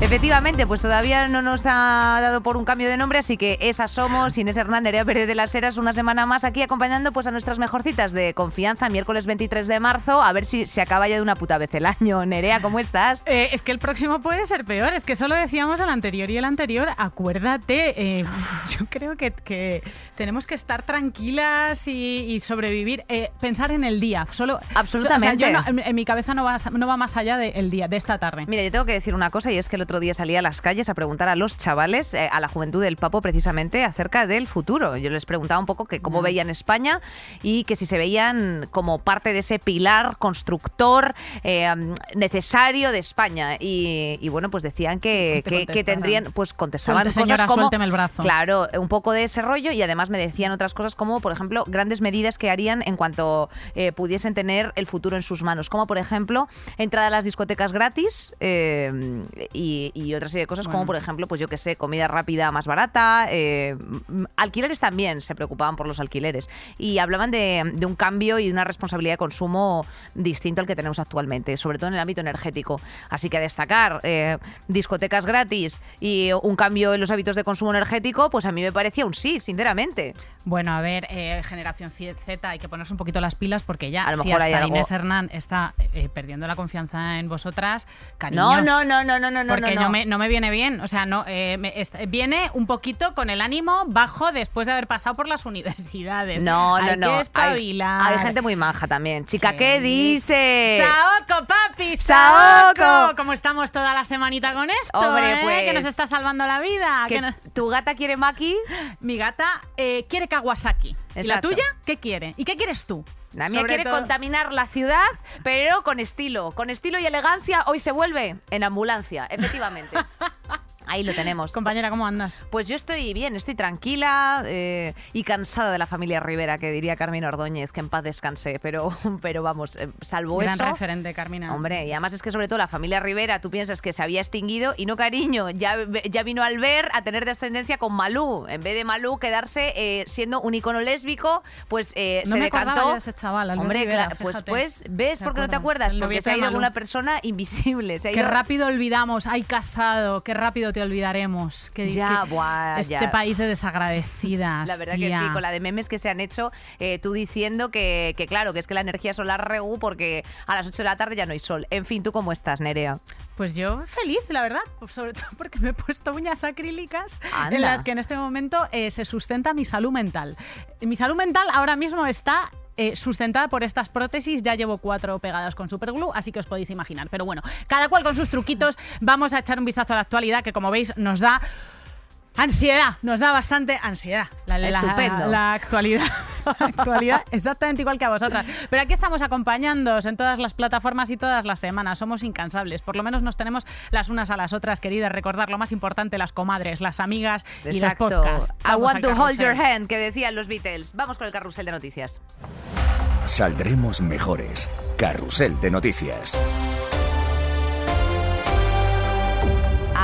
Efectivamente, pues todavía no nos ha dado por un cambio de nombre, así que esas somos Inés Hernán, Nerea Pérez de las Heras, una semana más aquí acompañando pues a nuestras mejorcitas de confianza, miércoles 23 de marzo, a ver si se acaba ya de una puta vez el año. Nerea, ¿cómo estás? Eh, es que el próximo puede ser peor, es que solo decíamos el anterior y el anterior, acuérdate, eh, yo creo que, que, tenemos que estar tranquilas y, y sobrevivir, eh, pensar en el día, solo... Absolutamente. O sea, yo no, en mi cabeza no va, no va más allá del día, de esta tarde. Mira, yo tengo que decir una cosa y es que el otro día salí a las calles a preguntar a los chavales, eh, a la juventud del Papo precisamente, acerca del futuro. Yo les preguntaba un poco que cómo Mm. veían España y que si se veían como parte de ese pilar constructor eh, necesario de España. Y, y bueno, pues decían que, ¿Qué te que- tendrían, pues contestaban Suelte, cosas señora, como... suélteme el brazo. Claro, un poco de ese rollo y además me decían otras cosas como, por ejemplo, grandes medidas que harían en cuanto eh, pudiesen tener el futuro en sus manos, como por ejemplo, entrada a las discotecas gratis eh, y, y otra serie de cosas como, por ejemplo, pues yo que sé, comida rápida más barata, eh, alquileres también, se preocupaban por los alquileres y hablaban de, de un cambio y de una responsabilidad de consumo distinto al que tenemos actualmente, sobre todo en el ámbito energético. Así que a destacar, eh, discotecas gratis y un cambio en los hábitos de consumo energético, pues a mí me parecía un sí, sinceramente. Bueno, a ver, eh, generación Z, hay que ponerse un poquito las pilas porque ya A lo si mejor hasta algo- Inés Hernán está eh, perdiendo la confianza en vosotras, No, cariños. no, no, no, no, no, no, Porque no. no, me, no me viene bien, o sea, no eh, me- viene un poquito con el ánimo bajo después de haber pasado por las universidades. No, no, Hay no. que Hay, gente muy maja también. Chica, Sí. ¿qué dice? ¡Saoco, papi! ¡Saoco! ¿Cómo estamos toda la semanita con esto? Hombre, eh? pues- Que nos está salvando la vida. ¿Que ¿Tu gata quiere maki? Mi gata eh, quiere Kawasaki. ¿Y la Exacto. tuya? ¿Qué quiere? ¿Y qué quieres tú? Sobre quiere todo- contaminar la ciudad, pero con estilo. Con estilo y elegancia, hoy se vuelve en ambulancia, efectivamente. Ahí lo tenemos. Compañera, ¿cómo andas? Pues yo estoy bien, estoy tranquila eh, y cansada de la familia Rivera, que diría Carmen Ordóñez, que en paz descanse. Pero, pero vamos, eh, salvo Gran eso. referente, Carmina. Hombre, y además es que sobre todo la familia Rivera, tú piensas que se había extinguido y no, cariño, ya, ya vino al ver a tener descendencia con Malú. En vez de Malú quedarse eh, siendo un icono lésbico, pues eh, No se me decantó. de ese chaval, Albert Hombre, Rivera, claro, pues, pues, ¿ves ¿Te por qué no te acuerdas? Porque se ha ido Malú. una persona invisible. Se ha Qué ido- rápido olvidamos, ay casado, qué rápido te olvidaremos. Qué, Ya, buah, este ya. país de desagradecidas. La verdad que sí, con la de memes que se han hecho, eh, tú diciendo que, que claro, que es que la energía solar regu porque a las 8 de la tarde ya no hay sol. En fin, ¿tú cómo estás, Nerea? Pues yo feliz, la verdad, sobre todo porque me he puesto uñas acrílicas Anda. en las que en este momento eh, se sustenta mi salud mental. Mi salud mental ahora mismo está eh, sustentada por estas prótesis. Ya llevo cuatro pegadas con superglue, así que os podéis imaginar. Pero bueno, cada cual con sus truquitos. Vamos a echar un vistazo a la actualidad que, como veis, nos da Ansiedad, nos da bastante ansiedad. La, la- Estupendo. la actualidad. La actualidad exactamente igual que a vosotras. Pero aquí estamos acompañándoos en todas las plataformas y todas las semanas. Somos incansables. Por lo menos nos tenemos las unas a las otras, queridas. Recordar lo más importante, las comadres, las amigas y los Exacto. podcasts. I want to hold your hand, que decían los Beatles. Vamos con el carrusel de noticias. Saldremos mejores. Carrusel de noticias.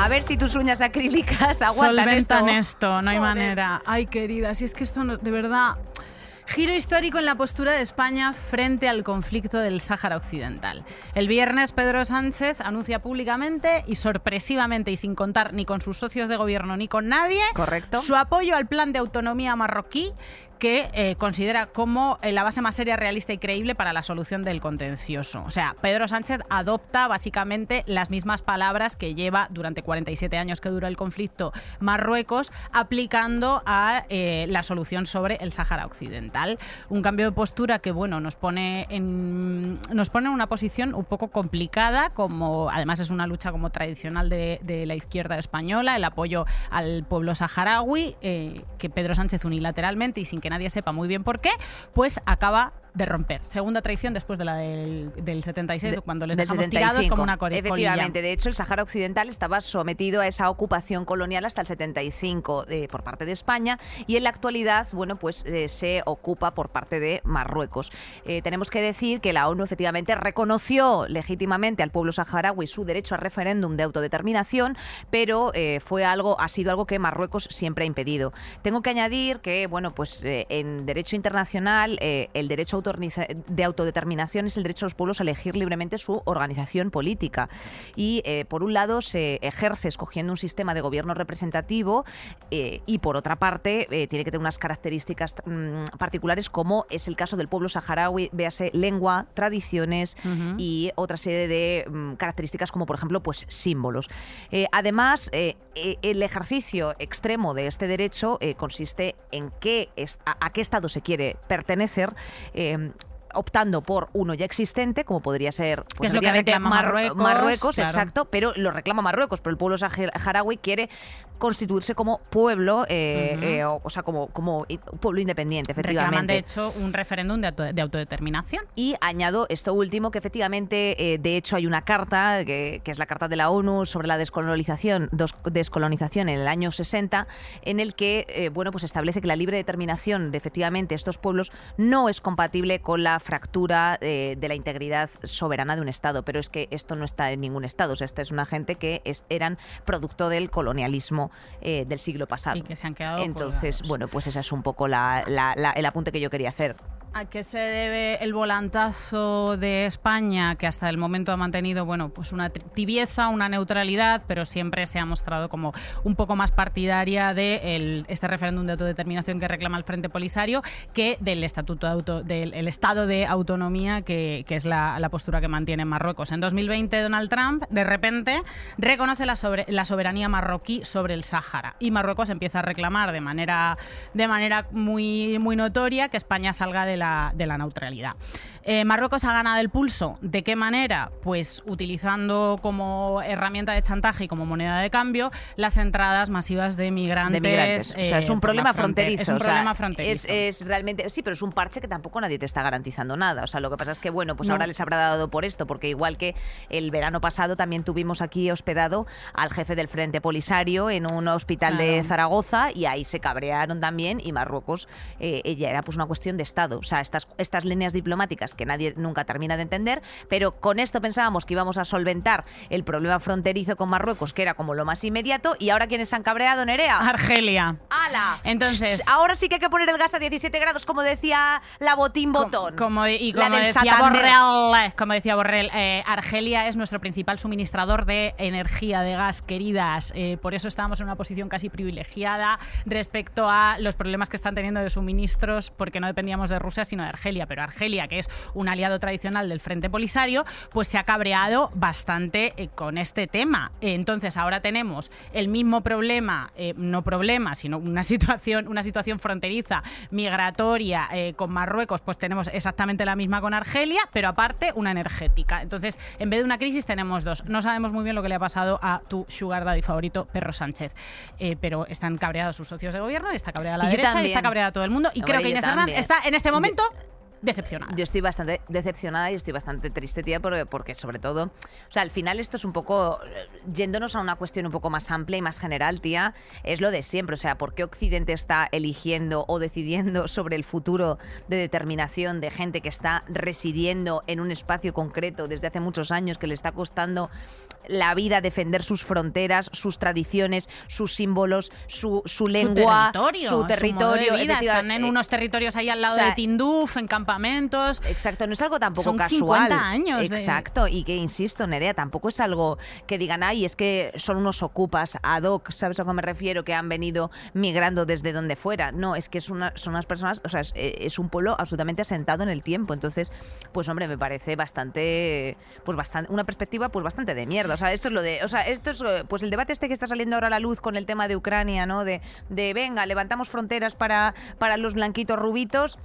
A ver si tus uñas acrílicas aguantan Solventan esto. esto, no hay Joder. manera. Ay, querida, si es que esto no, de verdad. Giro histórico en la postura de España frente al conflicto del Sáhara Occidental. El viernes Pedro Sánchez anuncia públicamente y sorpresivamente y sin contar ni con sus socios de gobierno ni con nadie Correcto. su apoyo al plan de autonomía marroquí que eh, considera como eh, la base más seria, realista y creíble para la solución del contencioso. O sea, Pedro Sánchez adopta básicamente las mismas palabras que lleva durante 47 años que dura el conflicto Marruecos, aplicando a eh, la solución sobre el Sáhara Occidental. Un cambio de postura que, bueno, nos pone en, nos pone en una posición un poco complicada, como además es una lucha como tradicional de, de la izquierda española, el apoyo al pueblo saharaui, que Pedro Sánchez unilateralmente y sin que nadie sepa muy bien por qué, pues acaba de romper. Segunda traición después de la del, del 76, De- cuando les dejamos 75. tirados como una colilla. Efectivamente, de hecho el Sahara Occidental estaba sometido a esa ocupación colonial hasta el 75 eh, por parte de España y en la actualidad, bueno, pues eh, se ocupa por parte de Marruecos. Eh, tenemos que decir que la ONU efectivamente reconoció legítimamente al pueblo saharaui su derecho a referéndum de autodeterminación, pero eh, fue algo, ha sido algo que Marruecos siempre ha impedido. Tengo que añadir que, bueno, pues en derecho internacional el derecho de autodeterminación es el derecho de los pueblos a elegir libremente su organización política. Y eh, por un lado se ejerce escogiendo un sistema de gobierno representativo eh, y por otra parte eh, tiene que tener unas características mm, particulares como es el caso del pueblo saharaui, véase lengua, tradiciones y otra serie de mm, características como por ejemplo pues símbolos. Además, eh, el ejercicio extremo de este derecho consiste en qué a, a qué estado se quiere pertenecer. eh, eh, optando por uno ya existente, como podría ser pues, Que es lo que reclama Marruecos, Marruecos, claro. exacto, pero lo reclama Marruecos, pero el pueblo saharaui quiere constituirse como pueblo, eh, eh, o, o sea, como, como pueblo independiente, efectivamente. Reclaman, de hecho, un referéndum de, auto- de autodeterminación. Y añado esto último, que efectivamente, eh, de hecho, hay una carta, que, que es la Carta de la ONU sobre la descolonización, dos- descolonización en el año 60, en el que eh, bueno, pues establece que la libre determinación de efectivamente estos pueblos no es compatible con la fractura eh, de la integridad soberana de un Estado. Pero es que esto no está en ningún Estado. O sea, esta es una gente que es- eran producto del colonialismo eh, del siglo pasado. Y que se han quedado Entonces, colgados. bueno, pues ese es un poco la- la- la- el apunte que yo quería hacer. ¿A qué se debe el volantazo de España, que hasta el momento ha mantenido bueno, pues una tibieza, una neutralidad, pero siempre se ha mostrado como un poco más partidaria de el- este referéndum de autodeterminación que reclama el Frente Polisario que del estatuto de auto- del el estado de autonomía que, es la, postura que mantiene Marruecos. En 2020 Donald Trump de repente reconoce la, soberanía marroquí sobre el Sáhara y Marruecos empieza a reclamar de manera, de manera muy, muy notoria que España salga de la, de la neutralidad. Eh, Marruecos ha ganado el pulso. ¿De qué manera? Pues utilizando como herramienta de chantaje y como moneda de cambio las entradas masivas de migrantes. de migrantes. o sea, eh, es un problema fronte- fronterizo. Es un o sea, problema fronterizo. Es, es realmente, sí, pero es un parche que tampoco nadie te está garantizando nada. O sea, lo que pasa es que, bueno, pues No. ahora les habrá dado por esto, porque igual que el verano pasado también tuvimos aquí hospedado al jefe del Frente Polisario en un hospital de. Zaragoza y ahí se cabrearon también y Marruecos, eh, ella era pues una cuestión de Estado. Sea, estas, estas líneas diplomáticas que nadie nunca termina de entender, pero con esto pensábamos que íbamos a solventar el problema fronterizo con Marruecos, que era como lo más inmediato, y ahora quienes se han cabreado, Nerea. Argelia. ¡Hala! Entonces- ahora sí que hay que poner el gas a 17 grados, como decía la botín botón. Como, y La como del decía. Borrell, como decía Borrell, eh, Argelia es nuestro principal suministrador de energía, de gas, queridas. Eh, por eso estábamos en una posición casi privilegiada respecto a los problemas que están teniendo de suministros, porque no dependíamos de Rusia, sino de Argelia. Pero Argelia, que es un aliado tradicional del Frente Polisario, pues se ha cabreado bastante eh, con este tema. Entonces ahora tenemos el mismo problema, eh, no problema, sino una situación, una situación fronteriza, migratoria eh, con Marruecos, pues tenemos exactamente la misma con Argelia, pero aparte una energética. Entonces, en vez de una crisis tenemos dos. No sabemos muy bien lo que le ha pasado a tu sugar daddy favorito, Perro Sánchez, pero están cabreados sus socios de gobierno, y está cabreada la Y derecha, y está cabreada todo el mundo, y Hombre, creo que Inés Hernán también. está en este momento momento decepcionada. Yo estoy bastante decepcionada y estoy bastante triste, tía, porque, porque sobre todo, o sea, al final esto es un poco, eh, yéndonos a una cuestión un poco más amplia y más general, tía, es lo de siempre. O sea, ¿por qué Occidente está eligiendo o decidiendo sobre el futuro de determinación de gente que está residiendo en un espacio concreto desde hace muchos años, que le está costando la vida defender sus fronteras, sus tradiciones, sus símbolos, su, su lengua, su territorio, su modo de territorio? vida. efectiva- Están en eh, unos territorios ahí al lado o sea, de Tinduf, en campamentos. Exacto, no es algo tampoco Son casual. 50 años de- Exacto, y que insisto, Nerea, tampoco es algo que digan, ay, es que son unos ocupas ad hoc, ¿sabes a qué me refiero? Que han venido migrando desde donde fuera. No, es que es una, son unas personas, o sea, es, eh, es un pueblo absolutamente asentado en el tiempo. Entonces, pues hombre, me parece bastante, pues bastante, una perspectiva pues bastante de mierda. O sea, esto es lo de, o sea, esto es, pues el debate este que está saliendo ahora a la luz con el tema de Ucrania, ¿no? De, de venga, levantamos fronteras para, para los blanquitos rubitos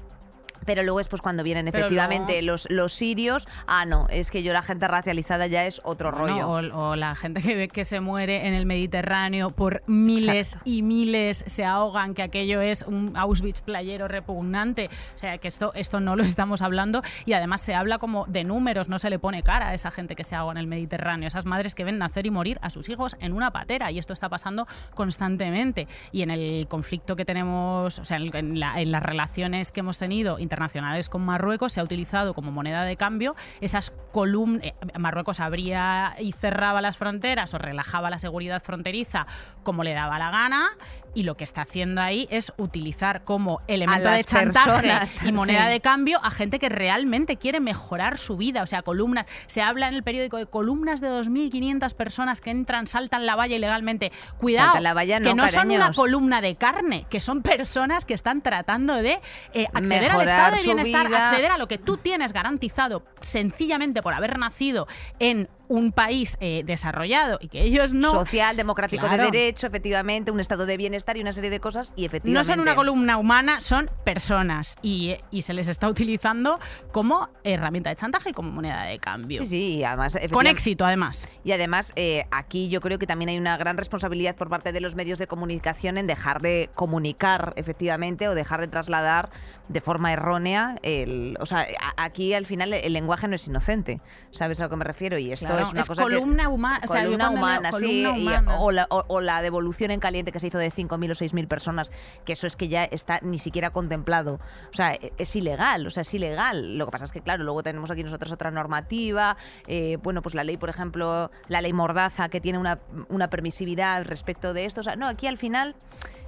Pero luego es pues cuando vienen Pero efectivamente luego- los, los sirios, ah no, es que yo la gente racializada ya es otro rollo. Bueno, O, o la gente que, ve que se muere en el Mediterráneo por miles Exacto. y miles se ahogan, que aquello es un Auschwitz playero repugnante. O sea, que esto, esto no lo estamos hablando y además se habla como de números, no se le pone cara a esa gente que se ahoga en el Mediterráneo, esas madres que ven nacer y morir a sus hijos en una patera y esto está pasando constantemente. Y en el conflicto que tenemos, o sea, en, la- en las relaciones que hemos tenido internacionales con Marruecos, se ha utilizado como moneda de cambio esas columnas. Marruecos abría y cerraba las fronteras o relajaba la seguridad fronteriza como le daba la gana. Y lo que está haciendo ahí es utilizar como elemento de chantaje personas, y moneda sí. de cambio a gente que realmente quiere mejorar su vida. O sea, columnas. Se habla en el periódico de columnas de 2.500 personas que entran, saltan la valla ilegalmente. Cuidado, la valla, que no, no son una columna de carne, que son personas que están tratando de eh, acceder al estado de bienestar, vida. acceder a lo que tú tienes garantizado sencillamente por haber nacido en un país eh, desarrollado y que ellos no. Social, democrático Claro. de derecho, efectivamente, un estado de bienestar y una serie de cosas y No efectivamente... son una columna humana, son personas y, y se les está utilizando como herramienta de chantaje y como moneda de cambio. Sí, sí, y además... Con éxito, además. Y además, eh, aquí yo creo que también hay una gran responsabilidad por parte de los medios de comunicación en dejar de comunicar efectivamente o dejar de trasladar de forma errónea el. O sea, aquí al final el lenguaje no es inocente. ¿Sabes a lo que me refiero? Y esto Claro, es una es cosa. que- columna humana. o sea, yo columna leo humana, sí. columna o, la, o- o la devolución en caliente que se hizo de 5.000 o 6.000 personas, que eso es que ya está ni siquiera contemplado. O sea, e- es ilegal, o sea, es ilegal. Lo que pasa es que, claro, luego tenemos aquí nosotros otra normativa. eh, bueno, pues la ley, por ejemplo, la ley Mordaza, que tiene una, una permisividad respecto de esto. O sea, no, aquí al final,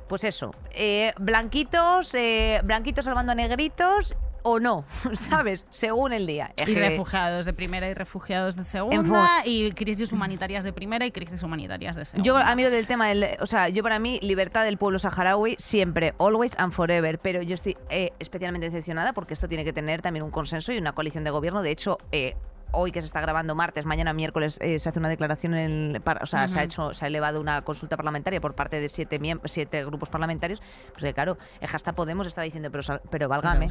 pues eso, eh, blanquitos, eh, blanquitos salvando a negritos o no, ¿sabes? Según el día. Y refugiados de primera y refugiados de segunda, y crisis humanitarias de primera y crisis humanitarias de segunda. Yo a mí lo del tema del, o sea, yo para mí libertad del pueblo saharaui siempre, always and forever, pero yo estoy eh, especialmente decepcionada porque esto tiene que tener también un consenso y una coalición de gobierno. De hecho, eh, hoy que se está grabando martes, mañana miércoles eh, se hace una declaración, en o sea, se ha Ujú. hecho, se ha elevado una consulta parlamentaria por parte de siete siete grupos parlamentarios. Pues que claro, hasta Podemos está diciendo, pero, pero válgame,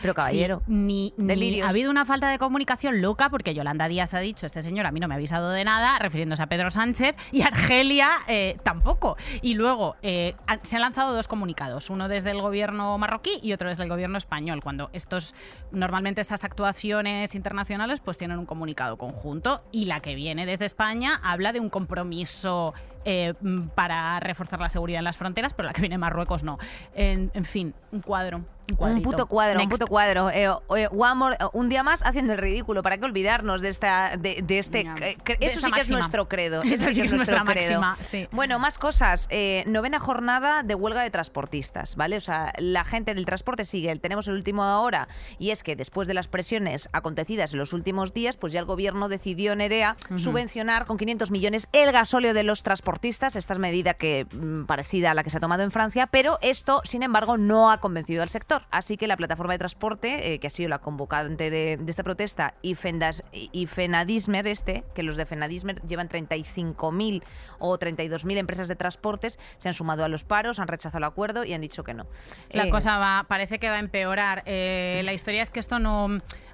pero caballero. Sí, ni, ha habido una falta de comunicación loca porque Yolanda Díaz ha dicho, este señor a mí no me ha avisado de nada, refiriéndose a Pedro Sánchez, y Argelia eh, tampoco. Y luego eh, se han lanzado dos comunicados, uno desde el gobierno marroquí y otro desde el gobierno español, cuando estos normalmente estas actuaciones internacionales pues tienen un comunicado conjunto y la que viene desde España habla de un compromiso eh, mm, para reforzar la seguridad en las fronteras, pero la que viene de Marruecos no. En, en fin, un cuadro. Un, puto cuadro, un puto cuadro. Eh, eh, one more- eh, un día más haciendo el ridículo. ¿Para qué olvidarnos de esta, de, de este? Eh, De eso sí que es nuestro credo. Eso Eso sí que es nuestra credo. máxima, sí. Bueno, más cosas. Eh, novena jornada de huelga de transportistas, ¿vale? O sea, la gente del transporte sigue. Tenemos el último ahora y es que después de las presiones acontecidas en los últimos días, pues ya el gobierno decidió Nerea Ujú. subvencionar con 500 millones el gasóleo de los transportistas. Esta es medida que mm, parecida a la que se ha tomado en Francia, pero esto, sin embargo, no ha convencido al sector. Así que la plataforma de transporte, eh, que ha sido la convocante de, de esta protesta, y, Fendas, y Fenadismer, este, que los de Fenadismer llevan 35.000 o 32.000 empresas de transportes, se han sumado a los paros, han rechazado el acuerdo y han dicho que no. La Eh, cosa va, parece que va a empeorar. Eh, la historia es que esto no,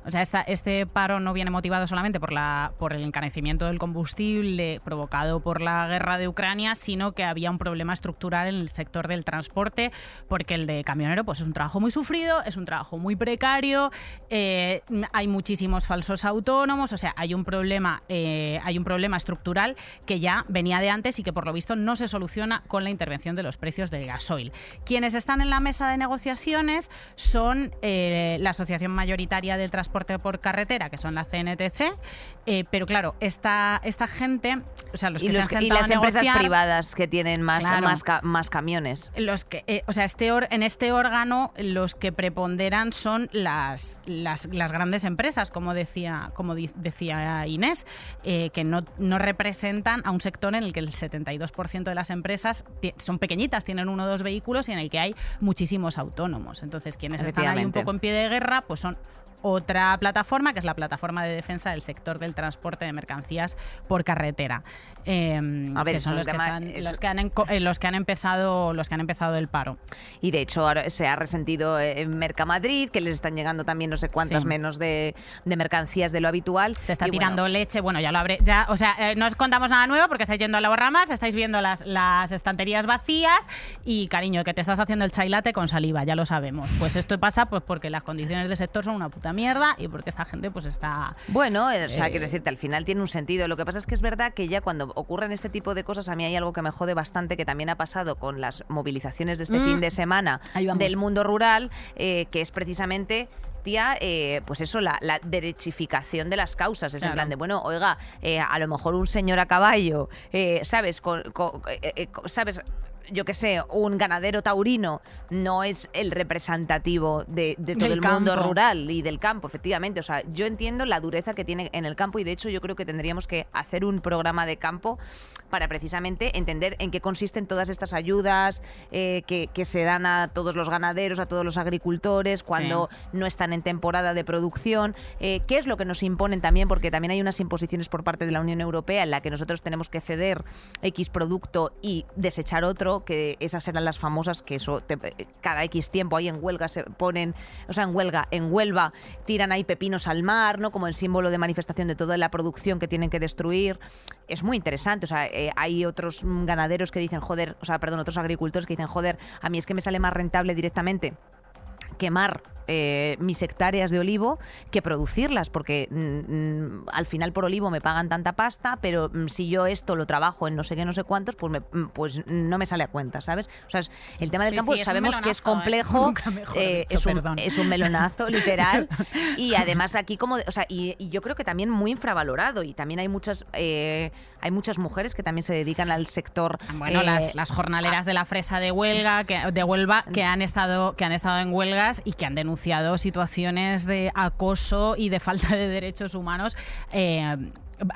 o sea, esta- este paro no viene motivado solamente por la, por el encarecimiento del combustible provocado por la guerra de Ucrania, sino que había un problema estructural en el sector del transporte, porque el de camionero, pues es un trabajo muy sufrido, es un trabajo muy precario, eh, hay muchísimos falsos autónomos, o sea, hay un problema, eh, hay un problema estructural que ya venía de antes y que por lo visto no se soluciona con la intervención de los precios del gasoil. Quienes están en la mesa de negociaciones son eh, la Asociación Mayoritaria del Transporte por Carretera, que son la CNTC, eh, pero claro, esta, esta gente, o sea, los y, que los se que- han y las a empresas privadas que tienen más, Claro. más, ca- más camiones. los que, eh, o sea, este or- en este órgano los que preponderan son las, las, las grandes empresas, como decía, como decía Inés, eh, que no, no representan a un sector en el que el 72% de las empresas son pequeñitas, tienen uno o dos vehículos y en el que hay muchísimos autónomos. Entonces, quienes están ahí un poco en pie de guerra, pues son otra plataforma, que es la plataforma de defensa del sector del transporte de mercancías por carretera. Em, A ver, que son los que, están- eso- los que han eh, los que han empezado los que han empezado el paro. Y de hecho ahora se ha resentido eh, en Mercamadrid, que les están llegando también no sé cuántas Sí. menos de, de mercancías de lo habitual. Se está Y bueno, tirando leche, bueno, ya lo habré, ya, o sea, eh, no os contamos nada nuevo porque estáis yendo a la ramas, estáis viendo las, las estanterías vacías y cariño, que te estás haciendo el chai latte con saliva, ya lo sabemos. Pues esto pasa pues porque las condiciones del sector son una puta mierda y porque esta gente pues está Bueno, o sea, Eh, quiero decirte, al final tiene un sentido. Lo que pasa es que es verdad que ya cuando ocurren este tipo de cosas, a mí hay algo que me jode bastante, que también ha pasado con las movilizaciones de este Mm. fin de semana del mundo rural, eh, que es precisamente tía, eh, pues eso, la, la derechificación de las causas. Es en Claro. plan de, bueno, oiga, eh, a lo mejor un señor a caballo, eh, ¿sabes? Con, con- ¿Sabes? Yo qué sé, un ganadero taurino no es el representativo de, de todo Del el mundo rural y del campo, efectivamente. O sea, yo entiendo la dureza que tiene en el campo y de hecho yo creo que tendríamos que hacer un programa de campo para precisamente entender en qué consisten todas estas ayudas eh, que, que se dan a todos los ganaderos, a todos los agricultores cuando no están en temporada de producción, eh, qué es lo que nos imponen también, porque también hay unas imposiciones por parte de la Unión Europea en la que nosotros tenemos que ceder X producto y desechar otro, que esas eran las famosas que eso te- cada X tiempo ahí en huelga se ponen, o sea, en huelga, en Huelva tiran ahí pepinos al mar, ¿no? Como el símbolo de manifestación de toda la producción que tienen que destruir. Es muy interesante, o sea, eh, hay otros ganaderos que dicen, joder, o sea, perdón, otros agricultores que dicen, joder, a mí es que me sale más rentable directamente quemar eh, mis hectáreas de olivo que producirlas, porque mm, mm, al final por olivo me pagan tanta pasta, pero mm, si yo esto lo trabajo en no sé qué, no sé cuántos, pues, me- pues no me sale a cuenta, ¿sabes? O sea, es- el tema del Sí, campo sí, sabemos que es ¿eh? complejo, eh, dicho, es, un, perdón. es un melonazo, literal, y además aquí como, o sea, y, y yo creo que también muy infravalorado, y también hay muchas, eh, hay muchas mujeres que también se dedican al sector. Bueno, eh, las, las jornaleras de la fresa de huelga, que, de Huelva, que han estado, que han estado en huelgas y que han denunciado situaciones de acoso y de falta de derechos humanos. eh,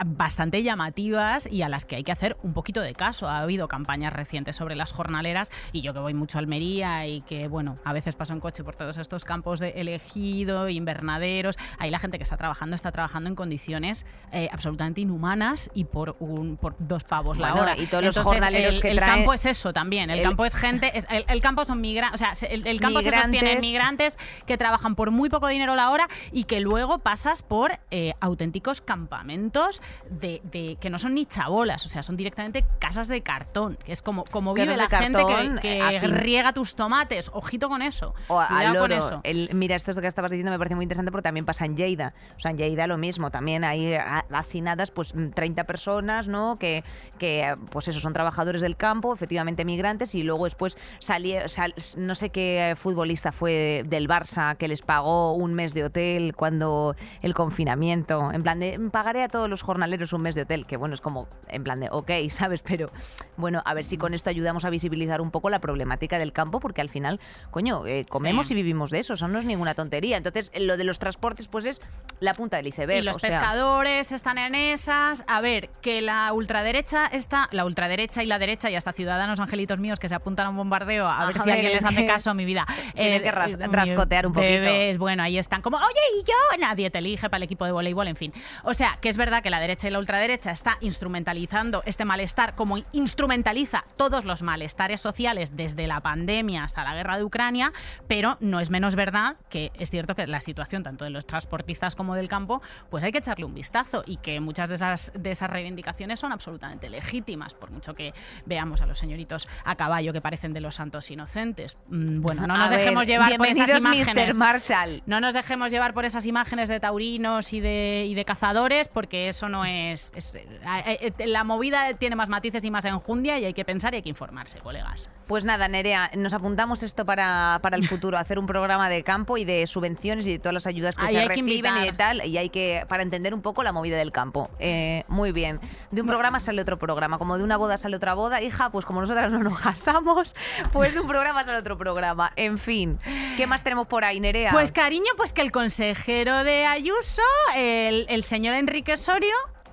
bastante llamativas y a las que hay que hacer un poquito de caso. Ha habido campañas recientes sobre las jornaleras y yo que voy mucho a Almería y que, bueno, a veces paso en coche por todos estos campos de elegido, invernaderos, ahí la gente que está trabajando está trabajando en condiciones eh, absolutamente inhumanas y por, un, por dos pavos la hora. y todos los jornaleros el, que el trae- campo es eso también. El, El- campo es gente. es- el, el campo son migrantes. O sea, se- el, el campo se sostiene en Migrantes. migrantes que trabajan por muy poco dinero la hora y que luego pasas por eh, auténticos campamentos de, de- que no son ni chabolas, o sea, son directamente casas de cartón. Que es como, como vive la de gente cartón, que, eh, que riega tus tomates. Ojito con eso. O al con eso. El- mira, esto que estabas diciendo me parece muy interesante porque también pasa en Lleida. O sea, en Lleida lo mismo. También hay hacinadas, pues mm, 30 personas, ¿no? Que, que, pues eso, son trabajadores del campo, efectivamente migrantes, y luego después salía, sal- no sé qué futbolista fue del Barça que les pagó un mes de hotel cuando el confinamiento. En plan de, "Mm, pagaré a todos los jornaleros un mes de hotel, que bueno, es como, en plan de, ok, ¿sabes? Pero bueno, a ver si con esto ayudamos a visibilizar un poco la problemática del campo, porque al final, coño, eh, comemos Sí. y vivimos de eso, eso no es ninguna tontería. Entonces, lo de los transportes, pues es la punta del iceberg. Y los o sea, pescadores están en esas. A ver, que la ultraderecha está, la ultraderecha y la derecha, y hasta ciudadanos angelitos míos que se apuntan a un bombardeo, a, A ver si alguien es les hace que caso, mi vida. tienen que ras- mi- rascotear un poquito. bebés, bueno, ahí están como, oye, y yo, nadie te elige para el equipo de voleibol, en fin. O sea, que es verdad que la derecha y la ultraderecha está instrumentalizando este malestar como instrumentaliza todos los malestares sociales desde la pandemia hasta la guerra de Ucrania, pero no es menos verdad que es cierto que la situación tanto de los transportistas como del campo, pues hay que echarle un vistazo y que muchas de esas, de esas reivindicaciones son absolutamente legítimas, por mucho que veamos a los señoritos a caballo que parecen de los santos inocentes. Mm, Bueno, no nos a ver, dejemos llevar por esas imágenes. Marshall. No nos dejemos llevar por esas imágenes de taurinos y de, y de cazadores, porque eso no es, es- eh, eh, La movida tiene más matices y más enjundia y hay que pensar y hay que informarse, colegas. Pues nada, Nerea, nos apuntamos esto para, para el futuro, hacer un programa de campo y de subvenciones y de todas las ayudas que Ahí se que reciben y tal, y hay que, para entender un poco la movida del campo. Eh, muy bien. De un programa sale otro programa, como de una boda sale otra boda, hija, pues como nosotras no nos casamos, pues de un programa sale otro programa. En fin, ¿qué más tenemos por ahí, Nerea? Pues cariño, pues que el consejero de Ayuso, el, el señor Enrique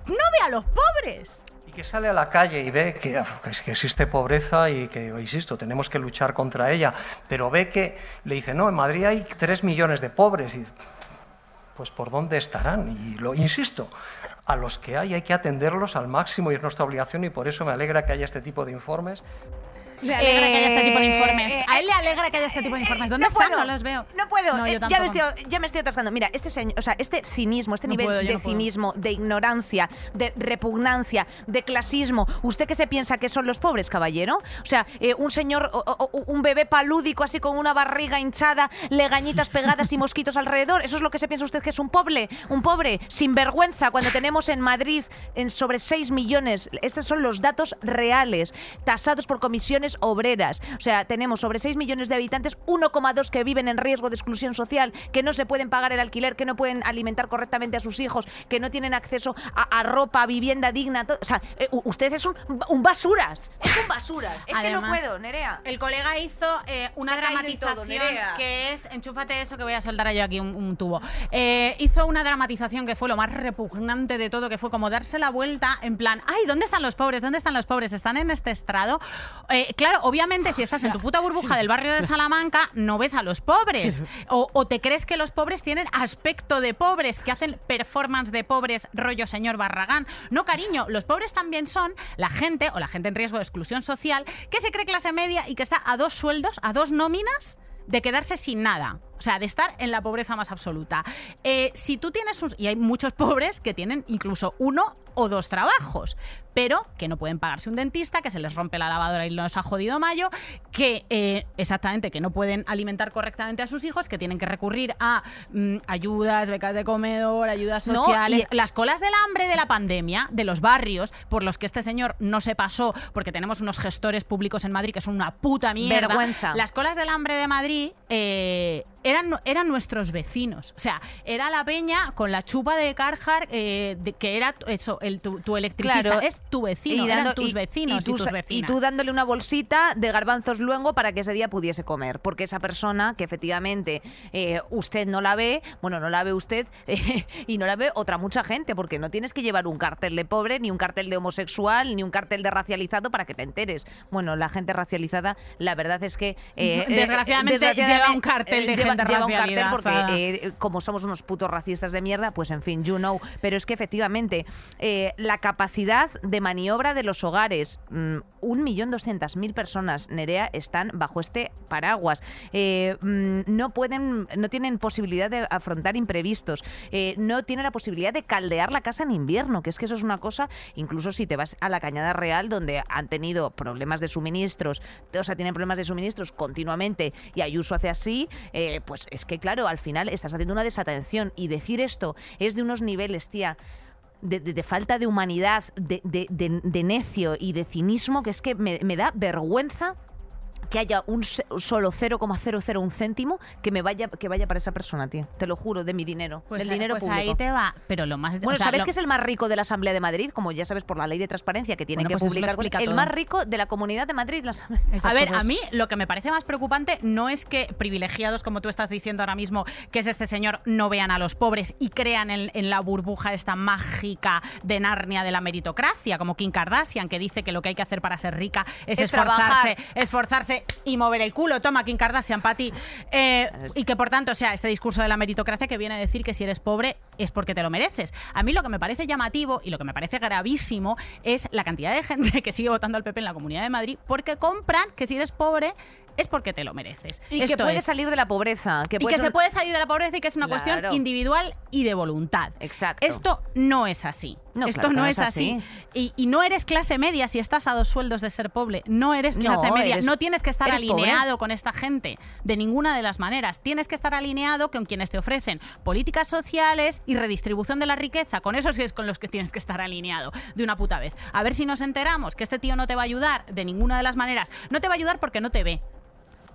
No ve a los pobres. Y que sale a la calle y ve que, es- que existe pobreza y que, insisto, tenemos que luchar contra ella, pero ve que le dice, no, en Madrid hay tres millones de pobres. Y, pues por dónde estarán. Y lo insisto, a los que hay hay que atenderlos al máximo y es nuestra obligación y por eso me alegra que haya este tipo de informes. Le alegra que haya este tipo de Eh, informes. eh, A él le alegra que haya este tipo de informes. ¿Dónde no están? puedo, No los veo. No puedo. No, yo eh, ya, me estoy, ya me estoy atascando. Mira, este señor, o sea, este, cinismo, este No nivel puedo, de puedo. cinismo, de ignorancia, de repugnancia, de clasismo. ¿Usted qué se piensa que son los pobres, caballero? O sea, eh, un señor, o un bebé palúdico así con una barriga hinchada, legañitas pegadas y mosquitos alrededor. ¿Eso es lo que se piensa usted que es un pobre? Un pobre, sin vergüenza, cuando tenemos en Madrid en sobre 6 millones. Estos son los datos reales, tasados por comisiones obreras. O sea, tenemos sobre 6 millones de habitantes, 1,2 que viven en riesgo de exclusión social, que no se pueden pagar el alquiler, que no pueden alimentar correctamente a sus hijos, que no tienen acceso a, a ropa, a vivienda digna. O sea, eh, usted es un, un basuras. Es un basuras. Es que no puedo, Nerea. El colega hizo eh, una Se todo, dramatización que es, enchúfate eso que voy a soltar yo aquí un, un tubo. Eh, hizo una dramatización que fue lo más repugnante de todo, que fue como darse la vuelta en plan, ay, ¿dónde están los pobres? ¿Dónde están los pobres? ¿Están en este estrado? Claro, obviamente si estás en tu puta burbuja del barrio de Salamanca, no ves a los pobres. O, o te crees que los pobres tienen aspecto de pobres, que hacen performance de pobres, rollo señor Barragán. No, cariño, los pobres también son la gente, o la gente en riesgo de exclusión social, que se cree clase media y que está a dos sueldos, a dos nóminas de quedarse sin nada. O sea, de estar en la pobreza más absoluta. Eh, si tú tienes un... Y hay muchos pobres que tienen incluso uno o dos trabajos, pero que no pueden pagarse un dentista, que se les rompe la lavadora y los ha jodido mayo, que eh, exactamente, que no pueden alimentar correctamente a sus hijos, que tienen que recurrir a mm, ayudas, becas de comedor, ayudas No, sociales, y- las colas del hambre de la pandemia, de los barrios, por los que este señor no se pasó, porque tenemos unos gestores públicos en Madrid que son una puta mierda. Vergüenza. Las colas del hambre de Madrid eh, eran, eran nuestros vecinos. O sea, era la peña con la chupa de Carhartt, eh, de- que era eso, el, tu, tu electricista. Claro. Es tu vecino, Y eran tus y- vecinos y, tú tus vecinas. y tú dándole una bolsita de garbanzos luego para que ese día pudiese comer. Porque esa persona que efectivamente eh, usted no la ve, bueno, no la ve usted eh, y no la ve otra mucha gente, porque no tienes que llevar un cartel de pobre, ni un cartel de homosexual, ni un cartel de racializado para que te enteres. Bueno, la gente racializada, la verdad es que... eh, eh, Desgraciadamente lleva un cartel de gente lleva un cartel porque eh, como somos unos putos racistas de mierda, pues en fin, you know. Pero es que efectivamente, eh, la capacidad de maniobra de los hogares, mm, un millón doscientas mil personas, Nerea, están bajo este paraguas. Eh, mm, no pueden, no tienen posibilidad de afrontar imprevistos. No tienen la posibilidad de caldear la casa en invierno, que es que eso es una cosa, incluso si te vas a la Cañada Real, donde han tenido problemas de suministros, o sea, tienen problemas de suministros continuamente y Ayuso hace así, eh, pues es que claro, al final estás haciendo una desatención y decir esto es de unos niveles, tía. De, de- de falta de humanidad, de, de- necio y de cinismo, que es que me da vergüenza que haya un solo 0,001 céntimo que me vaya que vaya para esa persona, tío. Te lo juro, de mi dinero, Pues, del ahí- dinero pues público. ahí te va. Pero lo más. Bueno, o sea, ¿sabes lo- que es el más rico de la Asamblea de Madrid? Como ya sabes por la ley de transparencia que tienen Bueno, que pues publicar. el todo. más rico de la Comunidad de Madrid. la Asamblea. A ver, cosas. a mí lo que me parece más preocupante no es que privilegiados, como tú estás diciendo ahora mismo, que es este señor, no vean a los pobres y crean en, en la burbuja esta mágica de Narnia de la meritocracia, como Kim Kardashian, que dice que lo que hay que hacer para ser rica es, Es esforzarse, trabajar. esforzarse y mover el culo. Toma, Kim Kardashian, para ti. Eh, y que por tanto, o sea, este discurso de la meritocracia que viene a decir que si eres pobre es porque te lo mereces. A mí lo que me parece llamativo y lo que me parece gravísimo es la cantidad de gente que sigue votando al PP en la Comunidad de Madrid porque compran que si eres pobre es porque te lo mereces. Y que Esto puede es. salir de la pobreza. Que y que se puede salir de la pobreza y que es una cuestión individual y de voluntad. Exacto. Esto no es así. No, Esto claro no, es así. así. Y, y no eres clase media si estás a dos sueldos de ser pobre. No eres No, clase media. eres- no tienes que estar pobre. alineado con esta gente de ninguna de las maneras. Tienes que estar alineado con quienes te ofrecen políticas sociales y redistribución de la riqueza. Con esos es con los que tienes que estar alineado de una puta vez. A ver si nos enteramos que este tío no te va a ayudar de ninguna de las maneras. No te va a ayudar porque no te ve.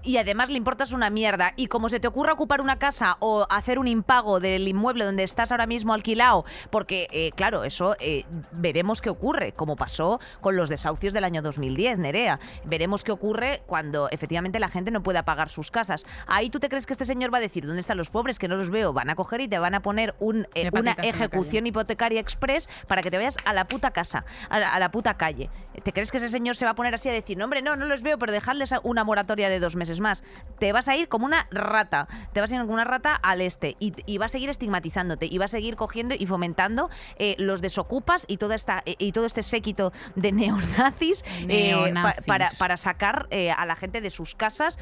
Y además le importas una mierda. Y como se te ocurra ocupar una casa o hacer un impago del inmueble donde estás ahora mismo alquilado, porque, eh, claro, eso eh, veremos qué ocurre, como pasó con los desahucios del año 2010, Nerea. Veremos qué ocurre cuando efectivamente la gente no pueda pagar sus casas. Ahí tú te crees que este señor va a decir, ¿dónde están los pobres? Que no los veo. Van a coger y te van a poner un, eh, una ejecución hipotecaria express para que te vayas a la puta casa, a la, a la puta calle. ¿Te crees que ese señor se va a poner así a decir, no, hombre, no, no los veo, pero dejadles una moratoria de dos meses? Es más, te vas a ir como una rata. Te vas a ir como una rata al este y, y va a seguir estigmatizándote y va a seguir cogiendo y fomentando eh, los desocupas y, toda esta, eh, y todo este séquito de neonazis, eh, pa- Neonazis. para, para sacar a la gente de sus casas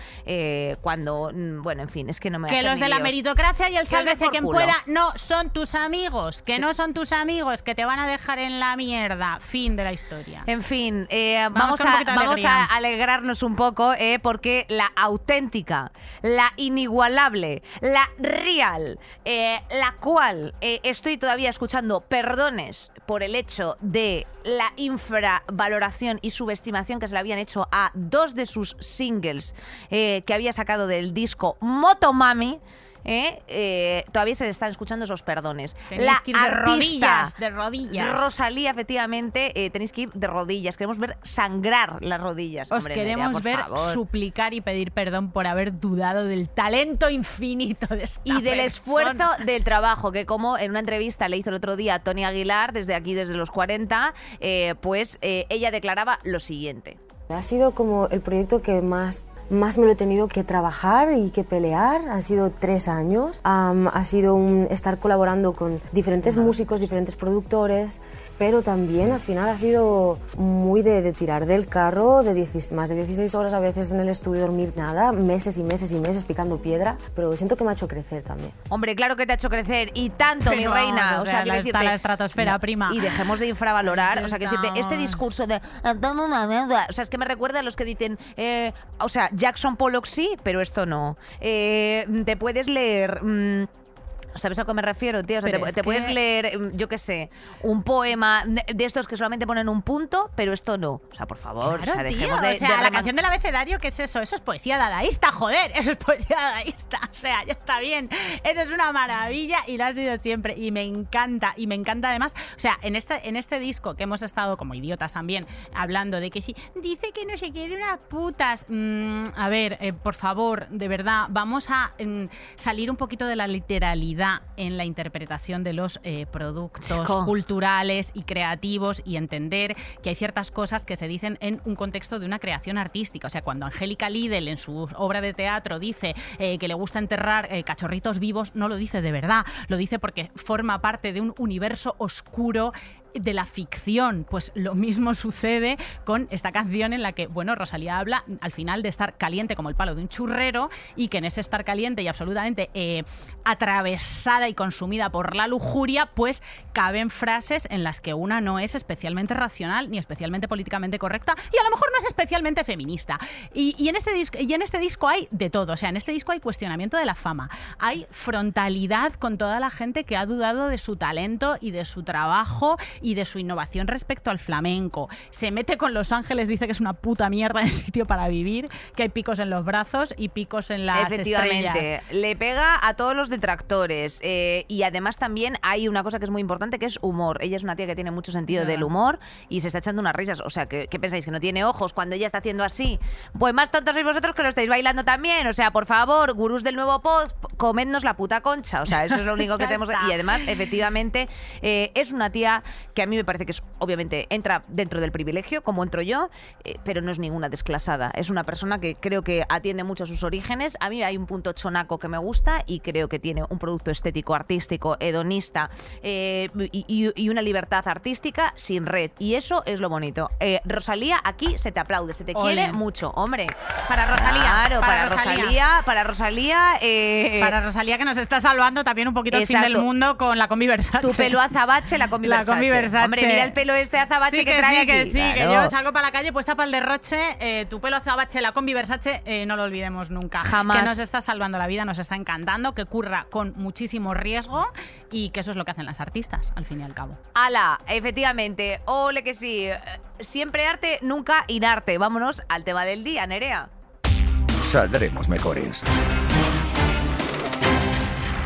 cuando, mm, bueno, en fin, es que no me Que los de la meritocracia y el sálvese quien pueda no son tus amigos, que no son tus amigos, que te van a dejar en la mierda. Fin de la historia. En fin, eh, Vamos a, vamos a alegrarnos un poco eh, porque la auténtica, la inigualable, la real, eh, la cual eh, estoy todavía escuchando perdones por el hecho de la infravaloración y subestimación que se le habían hecho a dos de sus singles eh, que había sacado del disco Motomami. Eh, eh, todavía se le están escuchando esos perdones. Tenéis la que ir de artista rodillas, de rodillas. Rosalía, efectivamente, eh, tenéis que ir de rodillas. Queremos ver sangrar las rodillas. Os Hombre, queremos Nerea, ver favor. suplicar y pedir perdón por haber dudado del talento infinito de esta y del esfuerzo del trabajo, que como en una entrevista le hizo el otro día a Tony Aguilar, desde aquí, desde los 40, eh, pues eh, ella declaraba lo siguiente. Ha sido como el proyecto que más, más me lo he tenido que trabajar y que pelear. Han sido tres años. Am, ha sido un estar colaborando con diferentes músicos, diferentes productores, pero también al final ha sido muy de, de tirar del carro, de 10 más de 16 horas a veces en el estudio, dormir nada, meses y meses y meses picando piedra, pero siento que me ha hecho crecer también. Hombre, claro que te ha hecho crecer y tanto, mi reina. vamos, o o sea, la- está decirte- la estratosfera, prima. Y dejemos de infravalorar. O sea, quiero decirte, este discurso de dando una deuda. O sea, es que me recuerda a los que dicen, eh, o sea, Jackson Pollock sí, pero esto no. Eh, te puedes leer. mm, ¿Sabes a qué me refiero, tío? O sea, Pero te, es te puedes que- leer, mm, yo qué sé, un poema de estos que solamente ponen un punto, pero esto no. O sea, por favor, Claro, o sea, tío, dejemos de, o sea, de la reman- canción del abecedario, ¿qué es eso? Eso es poesía dadaísta, joder, eso es poesía dadaísta, o sea, ya está bien, eso es una maravilla y lo ha sido siempre y me encanta, y me encanta además, o sea, en este, en este disco que hemos estado como idiotas también, hablando de que sí, dice que no se quede unas putas, Mm, a ver, eh, por favor, de verdad, vamos a mm, salir un poquito de la literalidad en la interpretación de los eh, productos Chico. culturales y creativos y entender que hay ciertas cosas que se dicen en un contexto de una creación artística. O sea, cuando Angélica Lidl en su obra de teatro dice eh, que le gusta enterrar eh, cachorritos vivos, no lo dice de verdad, lo dice porque forma parte de un universo oscuro de la ficción. Pues lo mismo sucede con esta canción en la que, bueno, Rosalía habla al final de estar caliente como el palo de un churrero y que en ese estar caliente y absolutamente eh, atravesada y consumida por la lujuria, pues caben frases en las que una no es especialmente racional ni especialmente políticamente correcta y a lo mejor no es especialmente feminista. Y, y en, este disco, y en este disco hay de todo, o sea, en este disco hay cuestionamiento de la fama, hay frontalidad con toda la gente que ha dudado de su talento y de su trabajo y de su innovación respecto al flamenco. Se mete con Los Ángeles, dice que es una puta mierda de sitio para vivir, que hay picos en los brazos y picos en las Efectivamente, estrellas. le pega a todos los detractores eh, y además también hay una cosa que es muy importante que es humor. Ella es una tía que tiene mucho sentido del humor y se está echando unas risas. O sea, ¿qué, qué pensáis? ¿Que no tiene ojos cuando ella está haciendo así? Pues más tontos sois vosotros que lo estáis bailando también. O sea, por favor, gurús del nuevo pod, comednos la puta concha. O sea, eso es lo único que tenemos. Y además, efectivamente, eh, es una tía que a mí me parece que es, obviamente, entra dentro del privilegio, como entro yo, eh, pero no es ninguna desclasada. Es una persona que creo que atiende mucho a sus orígenes. A mí hay un punto chonaco que me gusta y creo que tiene un producto estético, artístico, hedonista eh, y, y- y una libertad artística sin red. Y eso es lo bonito. Eh, Rosalía, aquí se te aplaude, se te Ole. quiere mucho, hombre. Para Rosalía. Claro, para, para Rosalía. Rosalía. Para Rosalía. Para Rosalía que nos está salvando también un poquito el fin del mundo con la combi Versace. tu pelo azabache, la La Versace. Hombre, mira el pelo este azabache Sí, que, que, trae sí, aquí. que sí, que yo salgo para la calle puesta para el derroche, eh, tu pelo azabache, la combi Versace, eh, no lo olvidemos nunca. Jamás. Que nos está salvando la vida, nos está encantando, que curra con muchísimo riesgo y que eso es lo que hacen las artistas, al fin y al cabo. Ala, efectivamente. Ole que sí. Siempre arte, nunca inarte. Vámonos al tema del día, Nerea. Saldremos mejores.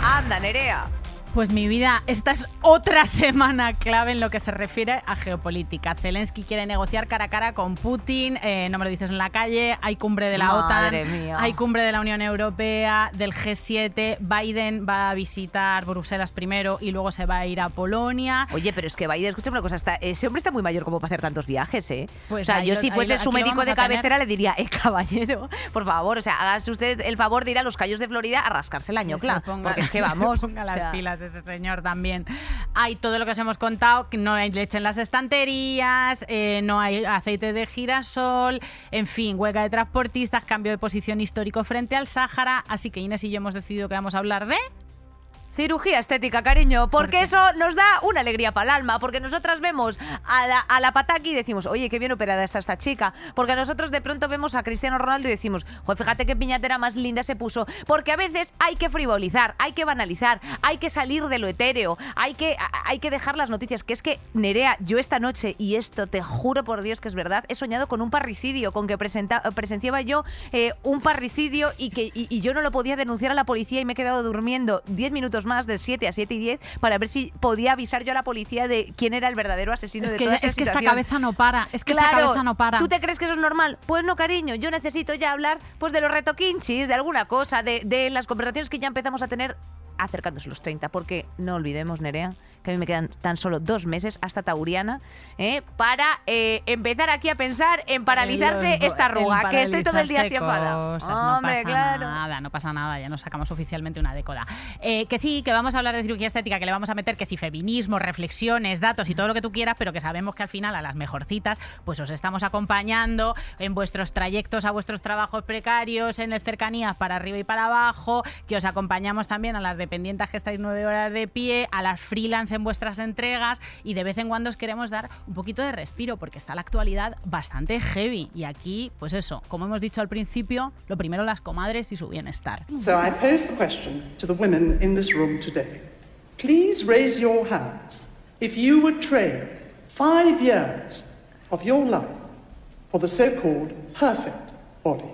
Anda, Nerea. Pues mi vida, esta es otra semana clave en lo que se refiere a geopolítica. Zelensky quiere negociar cara a cara con Putin, eh, no me lo dices en la calle, hay cumbre de la Madre OTAN, mía. hay cumbre de la Unión Europea, del G7, Biden va a visitar Bruselas primero y luego se va a ir a Polonia. Oye, pero es que Biden, escúchame una cosa, está, ese hombre está muy mayor como para hacer tantos viajes, ¿eh? Pues o sea, yo lo- si fuese lo- su médico de cabecera le diría, eh, caballero, por favor, o sea, hágase usted el favor de ir a los callos de Florida a rascarse la ñocla. Porque es que vamos. o sea, pilas ese señor también. Hay todo lo que os hemos contado, que no hay leche en las estanterías, eh, no hay aceite de girasol, en fin, huelga de transportistas, cambio de posición histórico frente al Sáhara. Así que Inés y yo hemos decidido que vamos a hablar de... Cirugía estética, cariño, porque eso nos da una alegría para el alma, porque nosotras vemos a la, a la pataki y decimos, oye, qué bien operada está esta chica, porque nosotros de pronto vemos a Cristiano Ronaldo y decimos, joder, fíjate qué piñatera más linda se puso, porque a veces hay que frivolizar, hay que banalizar, hay que salir de lo etéreo, hay que, hay que dejar las noticias, que es que, Nerea, yo esta noche, y esto te juro por Dios que es verdad, he soñado con un parricidio, con que presenta- presenciaba yo eh, un parricidio y que y, y yo no lo podía denunciar a la policía y me he quedado durmiendo 10 minutos más de 7 a 7 y 10 para ver si podía avisar yo a la policía de quién era el verdadero asesino Es de que, toda es que esta cabeza no para, es que esta Claro, cabeza no para. ¿Tú te crees que eso es normal? Pues no, cariño. Yo necesito ya hablar pues de los retoquinchis, de alguna cosa, de, de las conversaciones que ya empezamos a tener acercándose los 30. Porque no olvidemos, Nerea, que a mí me quedan tan solo dos meses hasta Tauriana ¿eh? para eh, empezar aquí a pensar en paralizarse esta arruga, que estoy todo el día así enfadada. no Hombre, pasa claro. nada, no pasa nada, ya nos sacamos oficialmente una década. Eh, que sí, que vamos a hablar de cirugía estética, que le vamos a meter que si feminismo, reflexiones, datos y todo lo que tú quieras, pero que sabemos que al final a las mejorcitas pues os estamos acompañando en vuestros trayectos a vuestros trabajos precarios, en el cercanías para arriba y para abajo, que os acompañamos también a las dependientes que estáis nueve horas de pie, a las freelance en vuestras entregas y de vez en cuando os queremos dar un poquito de respiro porque está la actualidad bastante heavy y aquí, pues eso, como hemos dicho al principio, lo primero las comadres y su bienestar. So I pose the question to the women in this room today. Please raise your hands if you would trade five years of your life for the so called perfect body.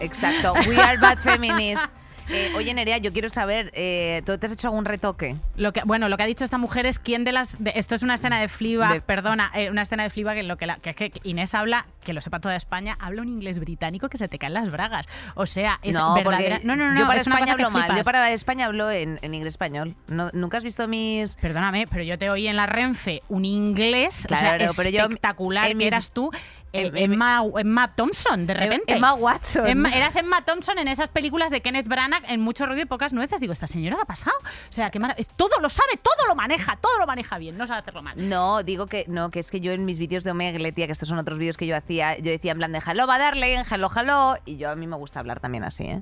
Exacto. We are bad feminists. Eh, oye, Nerea, yo quiero saber, eh, ¿tú te has hecho algún retoque? Lo que, bueno, lo que ha dicho esta mujer es quién de las. de- esto es una escena de Fleabag, De- perdona, eh, una escena de Fleabag en lo que, la- que es que Inés habla, que lo sepa toda España, habla un inglés británico que se te caen las bragas. O sea, es no, verdadera. porque No, no, no, yo para es una España cosa que hablo mal. Yo flipas. para España hablo en, en inglés español. No, ¿Nunca has visto mis...? Perdóname, pero yo te oí en la Renfe un inglés, o Claro, sea, pero yo- espectacular, en que mis- eras tú, eh, en- en- Emma, Emma Thompson, de repente. Emma Watson. Emma- eras Emma Thompson en esas películas de Kenneth Branagh en mucho ruido y pocas nueces. Digo, ¿esta señora qué ha pasado? O sea, que todo lo sabe, todo lo maneja, todo lo maneja bien, no sabe hacerlo mal. No, digo que no, que es que yo en mis vídeos de Omegle, tía, que estos son otros vídeos que yo hacía, yo decía en plan de hello, va a darle, hello, hello, y yo a mí me gusta hablar también así, ¿eh?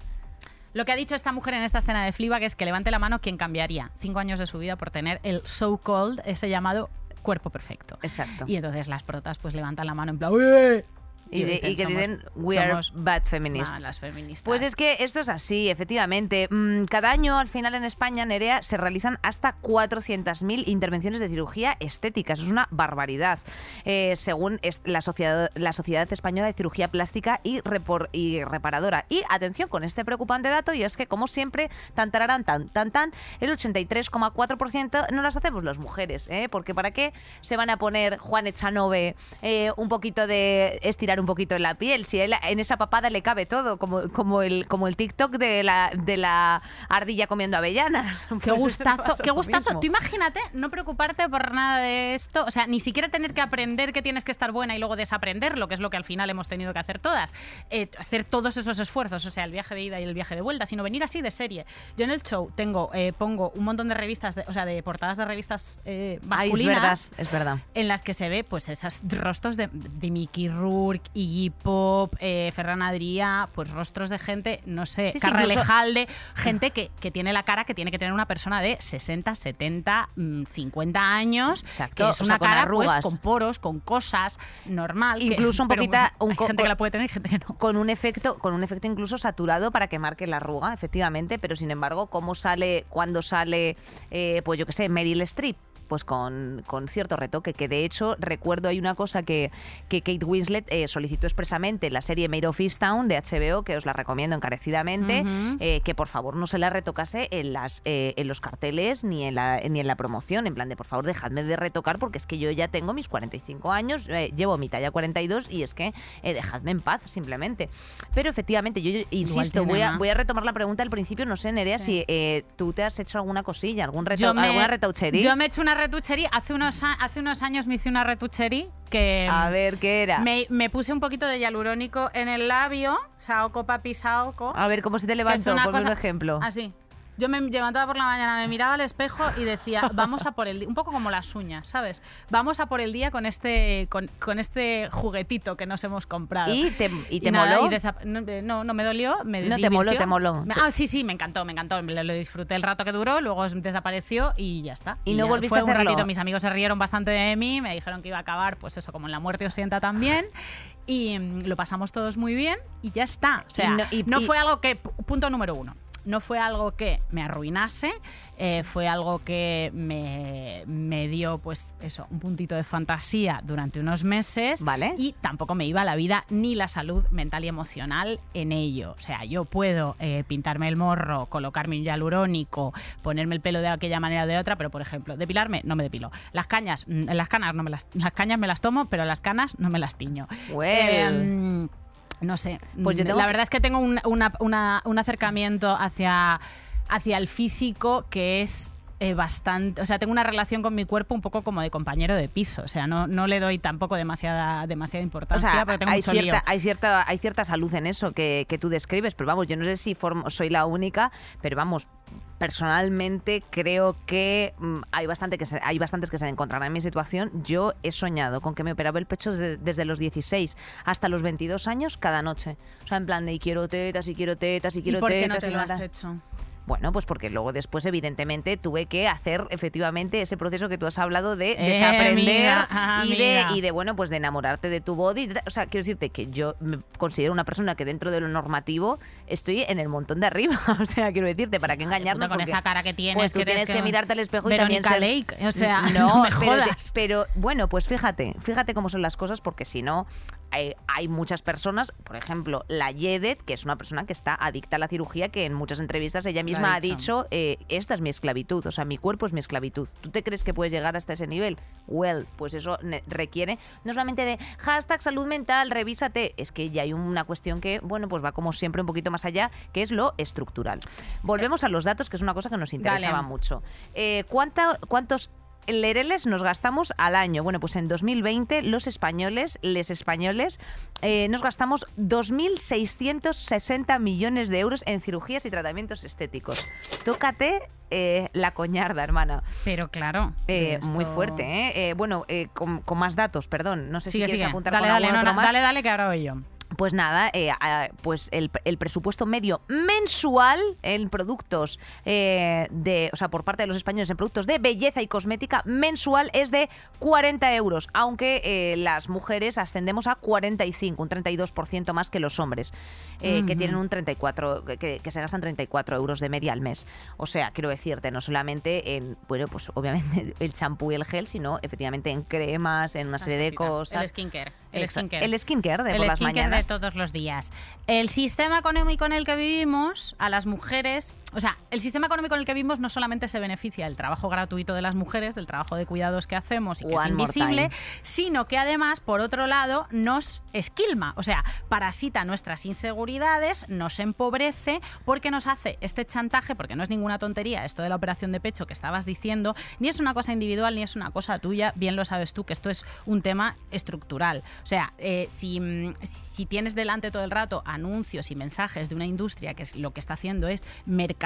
Lo que ha dicho esta mujer en esta escena de Fleabag es que levante la mano quien cambiaría cinco años de su vida por tener el so-called, ese llamado cuerpo perfecto. Exacto. Y entonces las protas pues levantan la mano en plan. Y, de- y que somos- dicen, we are bad feminists. malas feministas. Pues es que esto es así, efectivamente. Mm, Cada año, al final en España, Nerea, se realizan hasta 400.000 intervenciones de cirugía estética. Eso es una barbaridad. Eh, según la, sociedad, la Sociedad Española de Cirugía Plástica y, Repor- y Reparadora. Y atención con este preocupante dato, y es que, como siempre, tan tararán, tan, tan, tan, el 83,4% no las hacemos las mujeres. ¿eh? Porque ¿para qué se van a poner Juan Echanove eh, un poquito de estirar un poquito en la piel? Si él- en esa papada le cabe todo, como, como, el, como el TikTok de la, de la ardilla comiendo avellanas. Qué Pues gustazo, pasa qué gustazo. mismo. Tú imagínate no preocuparte por nada de esto, o sea, ni siquiera tener que aprender que tienes que estar buena y luego desaprenderlo, que es lo que al final hemos tenido que hacer todas. Eh, hacer todos esos esfuerzos, o sea, el viaje de ida y el viaje de vuelta, sino venir así de serie. Yo en el show tengo, eh, pongo un montón de revistas, de- o sea, de portadas de revistas eh, Ay, es masculinas. verdad, es verdad. en las que se ve pues esos rostros de, de Mickey Rourke, Iggy Pop, eh, Ferran Adrià, pues rostros de gente, no sé, Sí, sí, incluso- gente que, que tiene la cara que tiene que tener una persona de 60, 70, mm, 50 años, Exacto, que es o una sea, con cara pues con poros, con cosas, normal. que- Incluso un bueno, un hay gente que la puede tener y gente que no. con un efecto con un efecto incluso saturado para que marque la arruga efectivamente pero sin embargo cómo sale cuando sale eh, pues yo qué sé Meryl Streep pues con, con cierto retoque, que de hecho recuerdo hay una cosa que, que Kate Winslet eh, solicitó expresamente en la serie Made of Easttown de HBO, que os la recomiendo encarecidamente, eh, que por favor no se la retocase en las eh, en los carteles ni en la ni en la promoción, en plan de por favor dejadme de retocar porque es que yo ya tengo mis 45 años, eh, llevo mi talla 42 y es que dejadme en paz simplemente. Pero efectivamente, yo, yo insisto, voy a, voy a retomar la pregunta al principio, no sé, Nerea, Sí. si tú te has hecho alguna cosilla, algún reto, me- alguna retouchería. Yo me he hecho una retouchería. Hace unos, hace unos años me hice una retouchería que A ver, ¿qué era? me, me puse un poquito de hialurónico en el labio. Saoko papi Saoko. A ver, ¿cómo se te levantó? Ponme un ejemplo. Así. Yo me levantaba por la mañana, me miraba al espejo y decía, vamos a por el día, un poco como las uñas, ¿sabes? Vamos a por el día con este, con, con este juguetito que nos hemos comprado. ¿Y te, y te nada, moló? y no, eh, no, no me dolió, me No, te moló, divirtió. te moló. Ah, sí, sí, me encantó, me encantó. Lo, disfruté el rato que duró, luego desapareció y ya está. ¿Y no volviste fue a un hacerlo? ratito, mis amigos se rieron bastante de mí, me dijeron que iba a acabar, pues eso, como en la muerte os sienta también. Y mm, lo pasamos todos muy bien y ya está. O sea, Y no, no- y- y- fue algo que, punto número uno, no fue algo que me arruinase, eh, fue algo que me, me dio, pues eso, un puntito de fantasía durante unos meses. Vale. Y tampoco me iba la vida ni la salud mental y emocional en ello. O sea, yo puedo eh, pintarme el morro, colocarme un hialurónico, ponerme el pelo de aquella manera o de otra, pero por ejemplo, depilarme, no me depilo. Las cañas, mm, las canas no me las, las cañas me las tomo, pero las canas no me las tiño. Well. Eh, no sé. Pues yo tengo la que- verdad es que tengo un, una- una- un acercamiento hacia, hacia el físico que es eh, bastante. O sea, tengo una relación con mi cuerpo un poco como de compañero de piso. O sea, no, no le doy tampoco demasiada, demasiada O importancia sea, porque tengo hay mucho cierta, lío. hay, cierta, hay cierta salud en eso que, que tú describes, pero vamos, yo no sé si formo- soy la única, pero vamos, personalmente creo que mm, hay, bastante que se- hay bastantes que se encontrarán en mi situación. Yo he soñado con que me operaba el pecho desde, desde los 16 hasta los 22 años cada noche. O sea, en plan de y quiero tetas, y quiero tetas, y ¿Y quiero por qué tetas. no te y lo has hecho? Bueno, pues porque luego después, evidentemente, tuve que hacer efectivamente ese proceso que tú has hablado de Eh, desaprender amiga, y, de, y de, bueno, pues de enamorarte de tu body. O sea, quiero decirte que yo me considero una persona que dentro de lo normativo estoy en el montón de arriba. O sea, quiero decirte, ¿para qué Hija de engañarnos? con porque, esa cara que tienes, Pues tú que tienes que, que- mirarte al espejo y también ser... Lake, o sea, no, no me pero, te- jodas. pero bueno, pues fíjate, fíjate cómo son las cosas, porque si no, hay, hay muchas personas, por ejemplo, la Yedet, que es una persona que está adicta a la cirugía, que en muchas entrevistas ella misma ha dicho. eh, esta es mi esclavitud, o sea, mi cuerpo es mi esclavitud. ¿Tú te crees que puedes llegar hasta ese nivel? Well, pues eso requiere no solamente de hashtag salud mental, revísate, es que ya hay una cuestión que, bueno, pues va como siempre un poquito más allá, que es lo estructural. Volvemos a los datos, que es una cosa que nos interesaba Dale. mucho. Eh, ¿cuánta- ¿Cuántos lereles nos gastamos al año? Bueno, pues en 2020 los españoles, les españoles, eh, nos gastamos 2.660 millones de euros en cirugías y tratamientos estéticos. Tócate eh, la coñarda, hermana. Pero claro. Eh, esto- Muy fuerte, ¿eh? Bueno, con, con más datos, perdón. No sé Sigue, si quieres sigue. apuntar Dale, con dale, no, más. dale, dale, que ahora voy yo. Pues nada, eh, pues el, el presupuesto medio mensual en productos eh, de, o sea, por parte de los españoles en productos de belleza y cosmética mensual es de 40 euros, aunque eh, las mujeres ascendemos a 45, un 32% más que los hombres, eh, que tienen un 34, que, que se gastan 34 euros de media al mes. O sea, quiero decirte, no solamente en, bueno, pues obviamente el champú y el gel, sino efectivamente en cremas, en una serie de cosas. El skincare. El skincare. El skincare de el por las mañanas. Todos los días. El sistema económico en el que vivimos, a las mujeres, o sea, el sistema económico en el que vivimos no solamente se beneficia del trabajo gratuito de las mujeres, del trabajo de cuidados que hacemos y que One es invisible, sino que además, por otro lado, nos esquilma, o sea, parasita nuestras inseguridades, nos empobrece, porque nos hace este chantaje, porque no es ninguna tontería esto de la operación de pecho que estabas diciendo, ni es una cosa individual, ni es una cosa tuya, bien lo sabes tú, que esto es un tema estructural. O sea, eh, si, mm, si tienes delante todo el rato anuncios y mensajes de una industria que es, lo que está haciendo es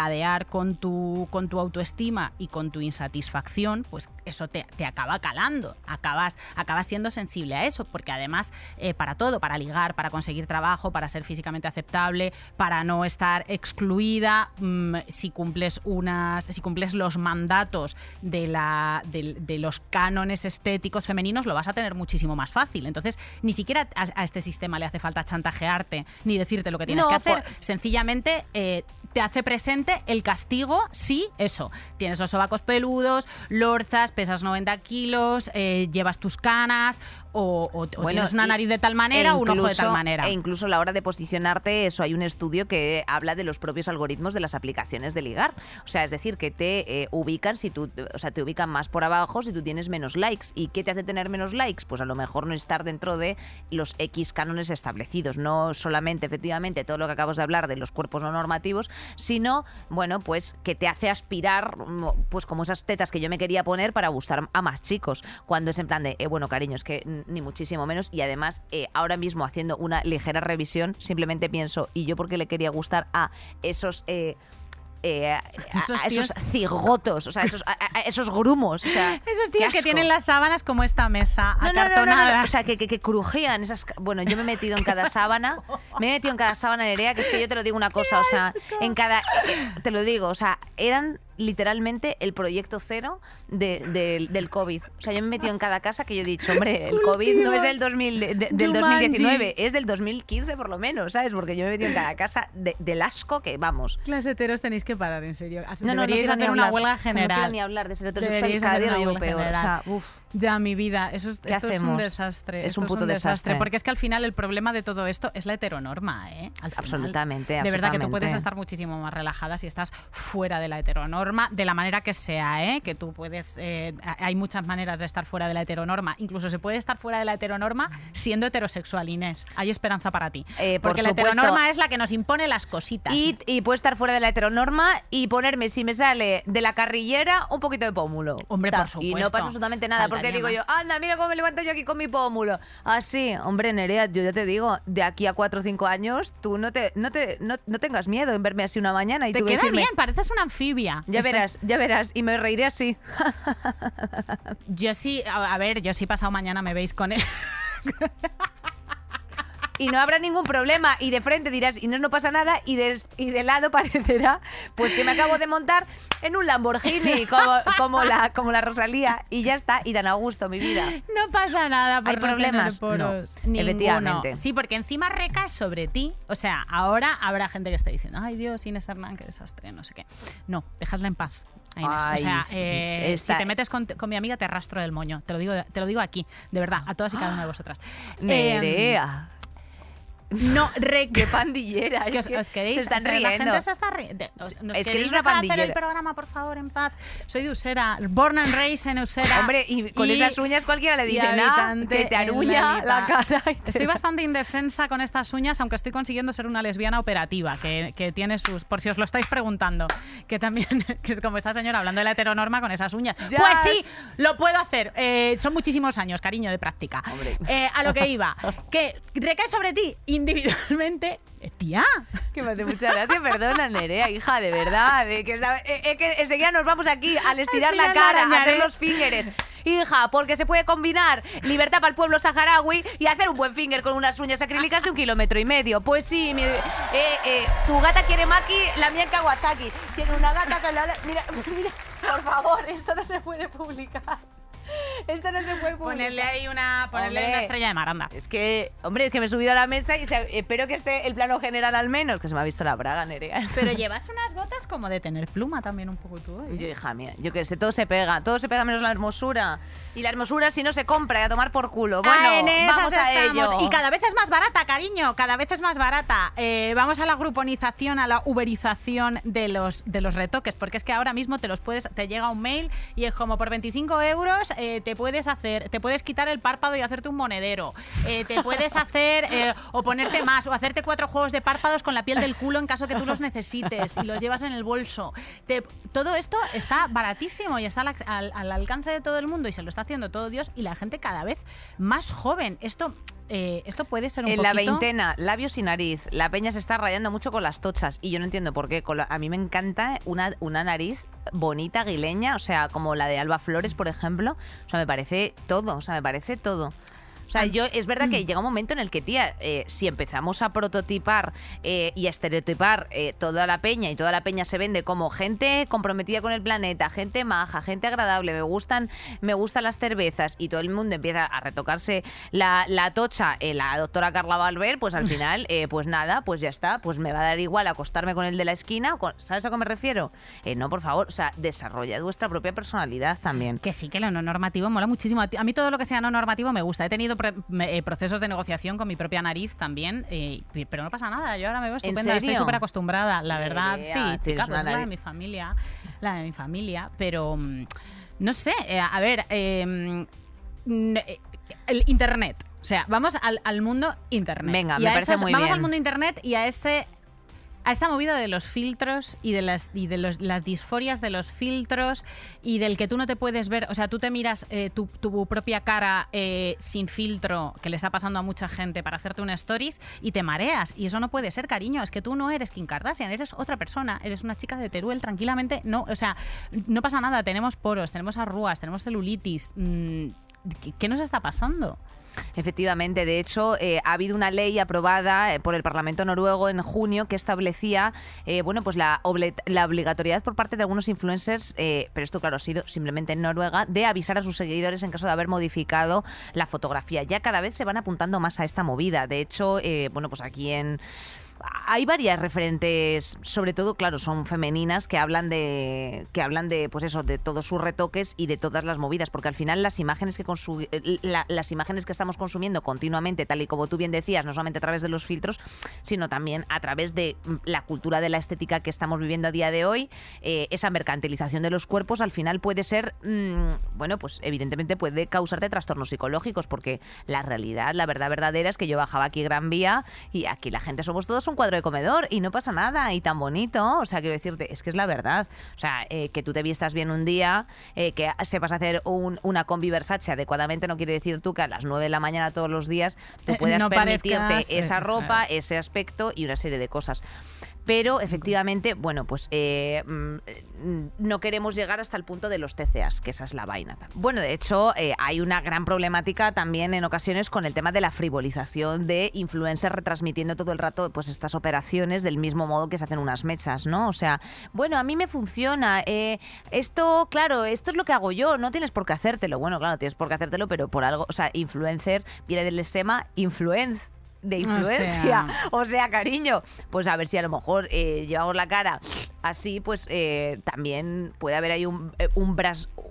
mercadear con tu, con tu autoestima y con tu insatisfacción, pues eso te, te acaba calando, acabas, acabas siendo sensible a eso, porque además eh, para todo, para ligar, para conseguir trabajo, para ser físicamente aceptable, para no estar excluida, mm, si cumples unas, si cumples los mandatos de, la, de, de los cánones estéticos femeninos, lo vas a tener muchísimo más fácil. Entonces, ni siquiera a, a este sistema le hace falta chantajearte ni decirte lo que tienes No, que hacer. por- Sencillamente eh, te hace presente el castigo si eso, tienes los sobacos peludos, lorzas, pesas 90 kilos, eh, llevas tus canas o, o- o Bueno, tienes una nariz de tal manera e o un ojo de tal manera. E incluso a la hora de posicionarte, eso hay un estudio que habla de los propios algoritmos de las aplicaciones de ligar. O sea, es decir, que te eh, ubican si tú, o sea, te ubican más por abajo si tú tienes menos likes. ¿Y qué te hace tener menos likes? Pues a lo mejor no estar dentro de los X cánones establecidos, no solamente efectivamente todo lo que acabas de hablar de los cuerpos no normativos, sino, bueno, pues que te hace aspirar, mm, pues como esas tetas que yo me quería poner para gustar a más chicos, cuando es en plan de, eh, bueno, cariño, es que mm, ni muchísimo menos, y además eh, ahora mismo haciendo una ligera revisión, simplemente pienso, ¿y yo por qué le quería gustar a esos... eh, eh, a- Esos a, esos tíos- cigotos, o sea, esos, a- a- esos grumos, o sea, Esos tíos que tienen las sábanas como esta mesa, No, no, no, no, acartonadas. O sea, que, que, que crujían esas... Bueno, yo me he metido en cada sábana. Me he metido en cada sábana, Nerea, que es que yo te lo digo una cosa, o sea, en cada... eh, Te lo digo, o sea, eran literalmente el proyecto cero de- del- del COVID. O sea, yo me he metido en cada casa que yo he dicho, hombre, el COVID no es del, 2000, de- de- del Jumanji. 2019, es del 2015 por lo menos, ¿sabes? Porque yo me he metido en cada casa de- del asco que, vamos... Las heteros tenéis que parar, en serio. No, no, no deberíais ni hacer una hablar. huelga que No general. quiero ni hablar de ser heterosexual, cada día lo llevo peor. O general. sea, uf. Ya, mi vida, eso es, ¿Qué esto es un desastre. Es esto un puto un desastre. desastre. Porque es que al final el problema de todo esto es la heteronorma, ¿eh? Al final. Absolutamente, De verdad que tú puedes estar muchísimo más relajada si estás fuera de la heteronorma, de la manera que sea, ¿eh? Que tú puedes. eh, hay muchas maneras de estar fuera de la heteronorma. Incluso se puede estar fuera de la heteronorma siendo heterosexual, Inés. Hay esperanza para ti. Eh, por porque la supuesto. heteronorma es la que nos impone las cositas. Y, y puedo estar fuera de la heteronorma y ponerme, si me sale de la carrillera, un poquito de pómulo. Hombre, Ta. por Y no supuesto. pasa absolutamente nada, porque Faltaría digo yo, anda, mira cómo me levanto yo aquí con mi pómulo. Así, hombre, Nerea, yo ya te digo, de aquí a cuatro o cinco años, tú no te, no te, no, no tengas miedo en verme así una mañana y Te tú queda decirme, bien, pareces una anfibia. Ya Estás- verás, ya verás, y me reiré así. Yo sí, a, a ver, yo sí pasado mañana me veis con él. y no habrá ningún problema. Y de frente dirás, Inés, no pasa nada. Y de, y de lado parecerá, pues que me acabo de montar en un Lamborghini, como, como, la, como la Rosalía. Y ya está, y tan a gusto, mi vida. No pasa nada por ¿Hay no tener problemas? poros. No, efectivamente. Sí, porque encima recae sobre ti. O sea, ahora habrá gente que esté diciendo, ay Dios, Inés Hernán, qué desastre, no sé qué. No, dejadla en paz. Inés. Ay, o sea, eh, está- si te metes con, con mi amiga te arrastro del moño. Te lo digo, te lo digo aquí, de verdad, a todas y cada una de vosotras. Eh, Nerea. No, re- Qué pandillera. que os, que os queréis, se están o sea, riendo. La gente se está riendo. Os- ¿Nos Es que eres una dejar hacer el pandillera. programa, por favor, en paz? Soy de Usera, born and raised en Usera. Hombre, y con esas uñas cualquiera le y dice nada, que te aruña la cara. y te- Estoy bastante indefensa con estas uñas, aunque estoy consiguiendo ser una lesbiana operativa, que, que tiene sus... Por si os lo estáis preguntando, que también, que es como esta señora hablando de la heteronorma con esas uñas. Yes. Pues sí, lo puedo hacer. Eh, son muchísimos años, cariño, de práctica. Eh, a lo que iba, que recae sobre ti individualmente... Eh, Tía, Que me hace mucha gracia, perdona, Nerea, hija, de verdad. Que, eh, eh, que enseguida nos vamos aquí al estirar la cara, a hacer los fingers. Hija, porque se puede combinar libertad para el pueblo saharaui y hacer un buen finger con unas uñas acrílicas de un kilómetro y medio. Pues sí, mi- eh, eh, tu gata quiere maki, la mía en Kawasaki. Tiene una gata que la... Mira, mira, por favor, esto no se puede publicar. Esto no se puede publicar. ponerle ahí una, ponerle Hombre. una estrella de maranda. Es que, hombre, es que me he subido a la mesa y se- espero que esté el plano general al menos, que se me ha visto la braga, Nerea. Pero llevas unas botas como de tener pluma también un poco tú. ¿eh? Y yo, hija mía, yo que sé, todo se pega, todo se pega menos la hermosura. Y la hermosura si no se compra y a tomar por culo. Bueno, Ah, en esas vamos a estamos. ello. Y cada vez es más barata, cariño, cada vez es más barata. Eh, vamos a la gruponización, a la uberización de los, de los retoques, porque es que ahora mismo te los puedes, te llega un mail y es como por 25 euros eh, te puedes hacer, te puedes quitar el párpado y hacerte un monedero. Eh, te puedes hacer eh, o ponerte más, o hacerte cuatro juegos de párpados con la piel del culo en caso que tú los necesites y los llevas en el bolso. Te- todo esto está baratísimo y está al, al- al alcance de todo el mundo y se lo está haciendo todo Dios y la gente cada vez más joven. Esto, eh, esto puede ser un En la veintena, labios y nariz. La peña se está rayando mucho con las tochas y yo no entiendo por qué. La- a mí me encanta una, una nariz bonita, aguileña, o sea, como la de Alba Flores, por ejemplo. O sea, me parece todo, o sea, me parece todo. O sea, yo es verdad que llega un momento en el que, tía, eh, si empezamos a prototipar eh, y a estereotipar eh, toda la peña y toda la peña se vende como gente comprometida con el planeta, gente maja, gente agradable, me gustan, me gustan las cervezas y todo el mundo empieza a retocarse la, la tocha, la doctora Carla Valver, pues al final, pues nada, pues ya está, pues me va a dar igual acostarme con el de la esquina, ¿sabes a qué me refiero? no, por favor, o sea, desarrolla vuestra propia personalidad también. Que sí, que lo no normativo mola muchísimo. A mí todo lo que sea no normativo me gusta. He tenido eh, procesos de negociación con mi propia nariz también, eh, pero no pasa nada. Yo ahora me veo estupenda, estoy súper acostumbrada, la verdad. sí, chica, pues la de mi familia, la de mi familia, pero mm, no sé, eh, a ver, em, el internet. O sea, vamos al, mundo internet. Venga, me parece muy vamos al mundo internet y a ese a esta movida de los filtros y de las y de los, disforias de los filtros y del que tú no te puedes ver, o sea, tú te miras eh, tu, propia cara eh, sin filtro, que le está pasando a mucha gente para hacerte una stories y te mareas y eso no puede ser, cariño, es que tú no eres Kim Kardashian, eres otra persona, eres una chica de Teruel, tranquilamente, no, o sea, no pasa nada, tenemos poros, tenemos arrugas, tenemos celulitis, mm, ¿qué nos está pasando? Efectivamente, de hecho, eh, ha habido una ley aprobada eh, por el Parlamento noruego en junio que establecía, eh, bueno, pues la, la, obligatoriedad por parte de algunos influencers, pero esto claro ha sido simplemente en Noruega, de avisar a sus seguidores en caso de haber modificado la fotografía. Ya cada vez se van apuntando más a esta movida. De hecho, bueno, pues aquí en hay varias referentes, sobre todo, claro, son femeninas que hablan de que hablan de pues eso, de todos sus retoques y de todas las movidas, porque al final las imágenes que las imágenes que estamos consumiendo continuamente, tal y como tú bien decías, no solamente a través de los filtros, sino también a través de mm, la cultura de la estética que estamos viviendo a día de hoy, eh, esa mercantilización de los cuerpos al final puede ser, mm, bueno, pues evidentemente puede causarte trastornos psicológicos, porque la realidad, la verdad verdadera es que yo bajaba aquí Gran Vía y aquí la gente somos todos un cuadro de comedor y no pasa nada y tan bonito. O sea, quiero decirte, es que es la verdad. O sea, eh, que tú te vistas bien un día, eh, que sepas hacer un, una combi Versace adecuadamente, no quiere decir tú que a las 9 de la mañana todos los días tú eh, puedas permitirte esa ropa, ese aspecto y una serie de cosas pero efectivamente, bueno, pues eh, mm, no queremos llegar hasta el punto de los TCAs, que esa es la vaina. Bueno, de hecho, eh, hay una gran problemática también en ocasiones con el tema de la frivolización de influencers retransmitiendo todo el rato pues estas operaciones del mismo modo que se hacen unas mechas, ¿no? O sea, bueno, a mí me funciona, eh, esto, claro, esto es lo que hago yo, no tienes por qué hacértelo. Bueno, claro, tienes por qué hacértelo, pero por algo, o sea, influencer viene del esquema influence de influencia. O sea, cariño, pues a ver si a lo mejor eh, llevamos la cara así, pues eh, también puede haber ahí un, eh, un,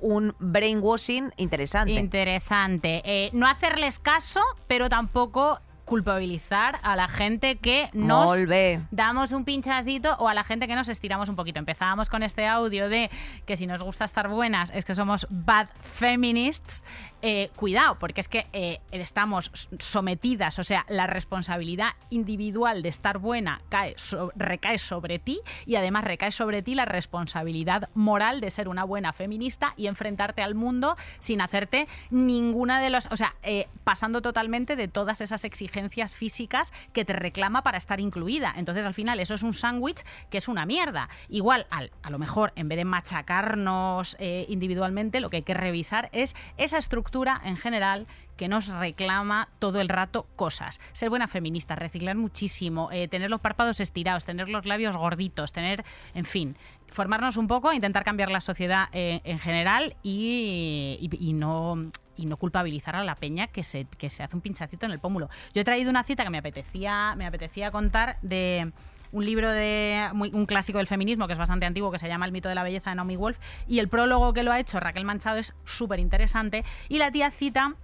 un brainwashing interesante. Interesante. no hacerles caso, pero tampoco culpabilizar a la gente que nos damos un pinchacito o a la gente que nos estiramos un poquito. Empezábamos con este audio de que si nos gusta estar buenas es que somos bad feminists. Eh, cuidado, porque es que eh, estamos sometidas, o sea, la responsabilidad individual de estar buena cae recae sobre ti y además recae sobre ti la responsabilidad moral de ser una buena feminista y enfrentarte al mundo sin hacerte ninguna de los, o sea, eh, pasando totalmente de todas esas exigencias físicas que te reclama para estar incluida. Entonces, al final, eso es un sándwich que es una mierda. Igual, a lo mejor, en vez de machacarnos individualmente, lo que hay que revisar es esa estructura en general que nos reclama todo el rato cosas. Ser buena feminista, reciclar muchísimo, eh, tener los párpados estirados, tener los labios gorditos, tener, en fin, formarnos un poco, intentar cambiar la sociedad eh, en general y, no y no culpabilizar a la peña que se, que se hace un pinchacito en el pómulo. Yo he traído una cita que me apetecía, me apetecía contar de un libro de un clásico del feminismo que es bastante antiguo que se llama El mito de la belleza de Naomi Wolf y el prólogo que lo ha hecho Raquel Manchado es súper interesante y la tía cita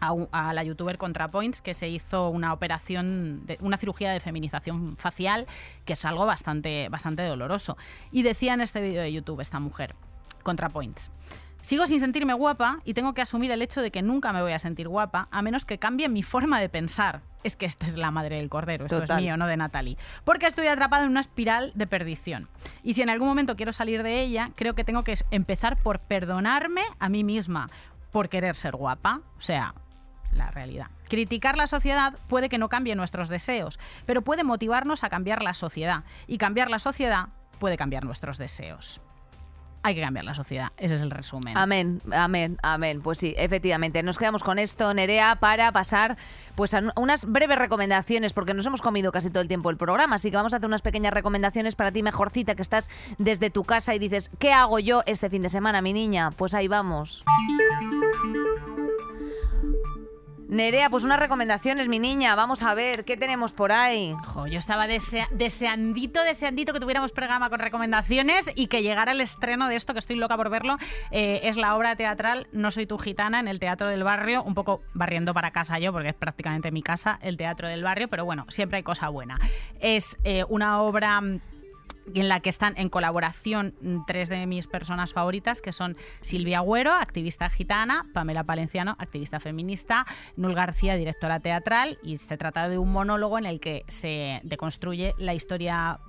a, la youtuber ContraPoints que se hizo una operación, de, una cirugía de feminización facial, que es algo bastante, bastante doloroso. Y decía en este vídeo de YouTube esta mujer, ContraPoints. Sigo sin sentirme guapa y tengo que asumir el hecho de que nunca me voy a sentir guapa a menos que cambie mi forma de pensar. Es que esta es la madre del cordero, esto es mío, no de Natalie. Porque estoy atrapada en una espiral de perdición. Y si en algún momento quiero salir de ella, creo que tengo que empezar por perdonarme a mí misma por querer ser guapa. O sea, la realidad. Criticar la sociedad puede que no cambie nuestros deseos, pero puede motivarnos a cambiar la sociedad. Y cambiar la sociedad puede cambiar nuestros deseos. Hay que cambiar la sociedad. Ese es el resumen. Amén, amén, amén. Pues sí, efectivamente. Nos quedamos con esto, Nerea, para pasar pues a unas breves recomendaciones, porque nos hemos comido casi todo el tiempo el programa, así que vamos a hacer unas pequeñas recomendaciones para ti, mejorcita, que estás desde tu casa y dices, ¿qué hago yo este fin de semana, mi niña? Pues ahí vamos. Nerea, pues unas recomendaciones, mi niña. Vamos a ver, ¿qué tenemos por ahí? yo estaba deseandito, deseandito que tuviéramos programa con recomendaciones y que llegara el estreno de esto, que estoy loca por verlo. Eh, es la obra teatral No soy tu gitana en el Teatro del Barrio, un poco barriendo para casa yo, porque es prácticamente mi casa, el Teatro del Barrio, pero bueno, siempre hay cosa buena. Es eh, una obra en la que están en colaboración tres de mis personas favoritas, que son Silvia Agüero, activista gitana, Pamela Palenciano, activista feminista, Nul García, directora teatral, y se trata de un monólogo en el que se deconstruye la historia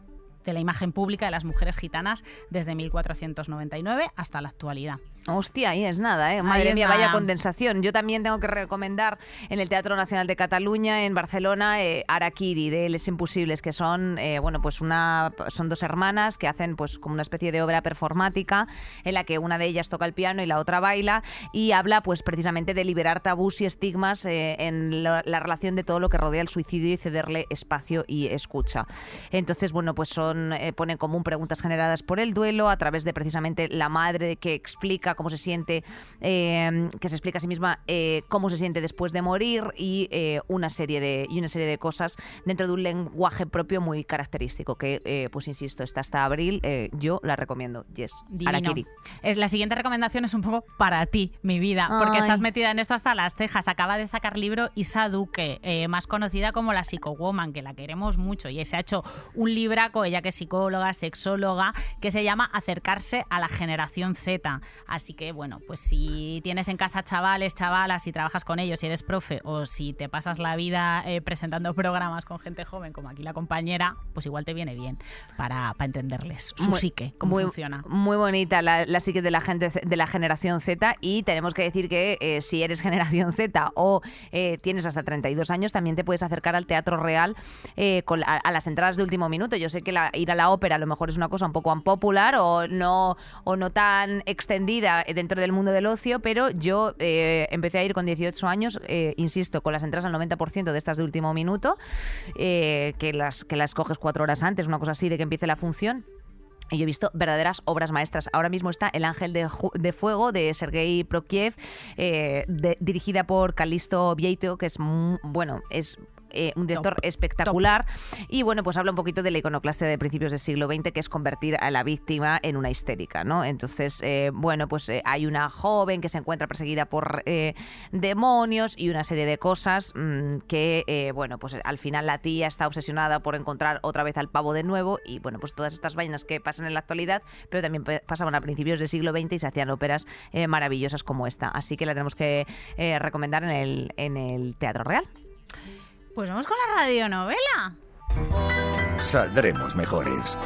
de la imagen pública de las mujeres gitanas desde 1499 hasta la actualidad. Hostia, ahí es nada, ¿eh? Madre mía, vaya condensación. Yo también tengo que recomendar en el Teatro Nacional de Cataluña, en Barcelona, eh, Araquiri, de Les Imposibles, que son, eh, bueno, pues una, son dos hermanas que hacen pues como una especie de obra performática en la que una de ellas toca el piano y la otra baila y habla pues precisamente de liberar tabús y estigmas eh, en la, relación de todo lo que rodea el suicidio y cederle espacio y escucha. Entonces, bueno, pues son, ponen común preguntas generadas por el duelo a través de precisamente la madre que explica cómo se siente, eh, que se explica a sí misma eh, cómo se siente después de morir y eh, una serie de y una serie de cosas dentro de un lenguaje propio muy característico que, pues insisto, está hasta abril. yo la recomiendo. Yes. Arakiri. Es la siguiente recomendación es un poco para ti, mi vida, porque estás metida en esto hasta las cejas. Acaba de sacar libro Isa Duque, más conocida como la Woman, que la queremos mucho y se ha hecho un libraco, ella que es psicóloga, sexóloga, que se llama Acercarse a la generación Z. Así que, bueno, pues si tienes en casa chavales, chavalas, si trabajas con ellos, si eres profe o si te pasas la vida eh, presentando programas con gente joven, como aquí la compañera, pues igual te viene bien para, entenderles su psique, cómo funciona. Muy bonita la, psique de la gente de la generación Z y tenemos que decir que eh, si eres generación Z o eh, tienes hasta 32 años, también te puedes acercar al Teatro Real con, a, las entradas de último minuto. Yo sé que ir a la ópera a lo mejor es una cosa un poco unpopular o no, o no tan extendida dentro del mundo del ocio, pero yo eh, empecé a ir con 18 años, eh, insisto, con las entradas al 90% de estas de último minuto, eh, que, las, que las coges cuatro horas antes, una cosa así de que empiece la función. Y yo he visto verdaderas obras maestras. Ahora mismo está El Ángel de, Fuego de Sergei Prokiev, dirigida por Calisto Vieito, que es, bueno, es eh, un director espectacular. Y bueno, pues habla un poquito de la iconoclastia de principios del siglo XX, que es convertir a la víctima en una histérica, ¿no? Entonces, eh, bueno, pues eh, hay una joven que se encuentra perseguida por demonios y una serie de cosas mm, que, bueno, pues al final la tía está obsesionada por encontrar otra vez al pavo de nuevo y, bueno, pues todas estas vainas que pasan en la actualidad, pero también pasaban a principios del siglo XX y se hacían óperas maravillosas como esta. Así que la tenemos que recomendar en el, en el Teatro Real. Pues vamos con la radionovela. Saldremos mejores.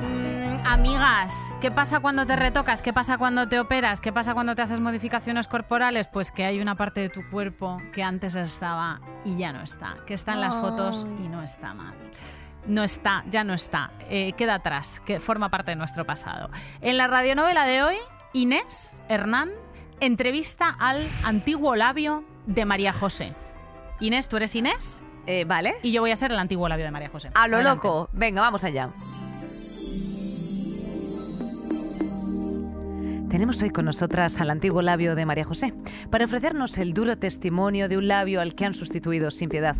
Mm, amigas, ¿qué pasa cuando te retocas? ¿Qué pasa cuando te operas? ¿Qué pasa cuando te haces modificaciones corporales? Pues que hay una parte de tu cuerpo que antes estaba y ya no está, que está en las fotos y no está mal no está, ya no está, eh, queda atrás, que forma parte de nuestro pasado. En la radionovela de hoy, Inés Hernán entrevista al antiguo labio de María José. Inés, ¿tú eres Inés? Eh, vale. Y yo voy a ser el antiguo labio de María José. A lo loco. Venga, vamos allá. Tenemos hoy con nosotras al antiguo labio de María José para ofrecernos el duro testimonio de un labio al que han sustituido sin piedad.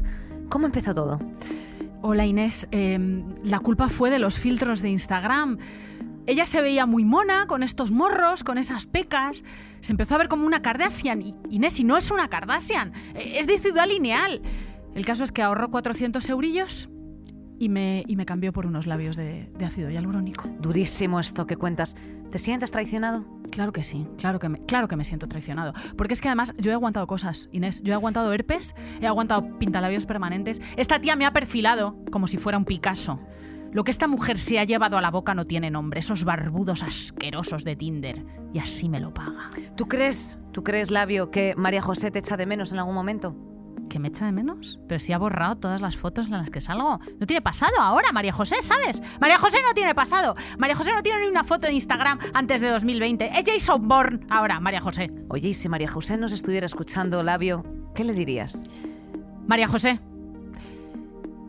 ¿Cómo empezó todo? Hola Inés, em, la culpa fue de los filtros de Instagram. Ella se veía muy mona, con estos morros, con esas pecas. Se empezó a ver como una Kardashian. Y Inés, y no es una Kardashian, e, es de ciudad lineal. El caso es que ahorró 400 eurillos y me, y me cambió por unos labios de, ácido hialurónico. Durísimo esto que cuentas. ¿Te sientes traicionado? Claro que sí, claro que, me, claro que me siento traicionado. Porque es que además yo he aguantado cosas, Inés. Yo he aguantado herpes, he aguantado pintalabios permanentes. Esta tía me ha perfilado como si fuera un Picasso. Lo que esta mujer se ha llevado a la boca no tiene nombre, esos barbudos asquerosos de Tinder. Y así me lo paga. ¿Tú crees, tú crees, Labio, que María José te echa de menos en algún momento? ¿Que me echa de menos? Pero si ha borrado todas las fotos en las que salgo. No tiene pasado ahora, María José, ¿sabes? María José no tiene pasado. María José no tiene ni una foto en Instagram antes de 2020. Es Jason Bourne ahora, María José. Oye, y si María José nos estuviera escuchando, Labio, ¿qué le dirías? María José,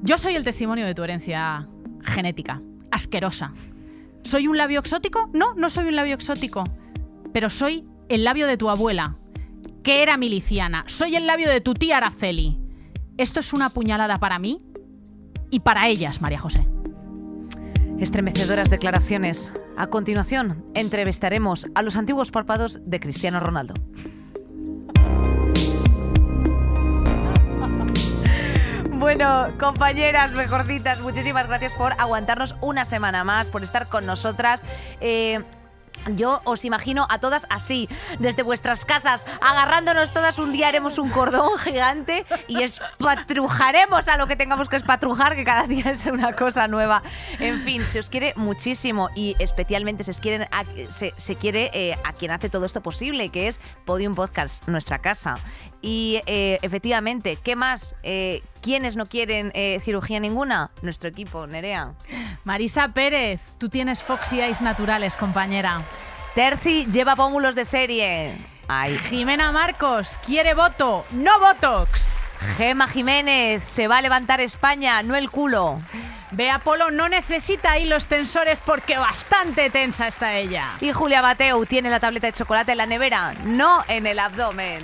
yo soy el testimonio de tu herencia genética, asquerosa. ¿Soy un labio exótico? No, no soy un labio exótico. Pero soy el labio de tu abuela, que era miliciana. Soy el labio de tu tía Araceli. Esto es una puñalada para mí y para ellas, María José. Estremecedoras declaraciones. A continuación, entrevistaremos a los antiguos párpados de Cristiano Ronaldo. Bueno, compañeras mejorcitas, muchísimas gracias por aguantarnos una semana más, por estar con nosotras. Eh, yo os imagino a todas así, desde vuestras casas, agarrándonos todas. Un día haremos un cordón gigante y espatrujaremos a lo que tengamos que espatrujar, que cada día es una cosa nueva. En fin, se os quiere muchísimo y especialmente se, quieren quiere eh, a quien hace todo esto posible, que es Podium Podcast, nuestra casa. Y eh, efectivamente, ¿qué más? Eh, ¿Quiénes no quieren cirugía ninguna? Nuestro equipo, Nerea. Marisa Pérez, tú tienes Foxy Eyes naturales, compañera. Terci lleva pómulos de serie. Ay. Jimena Marcos quiere voto, no Botox. Gema Jiménez se va a levantar España, no el culo. Bea Polo no necesita ahí los tensores porque bastante tensa está ella. Y Julia Mateu tiene la tableta de chocolate en la nevera, no en el abdomen.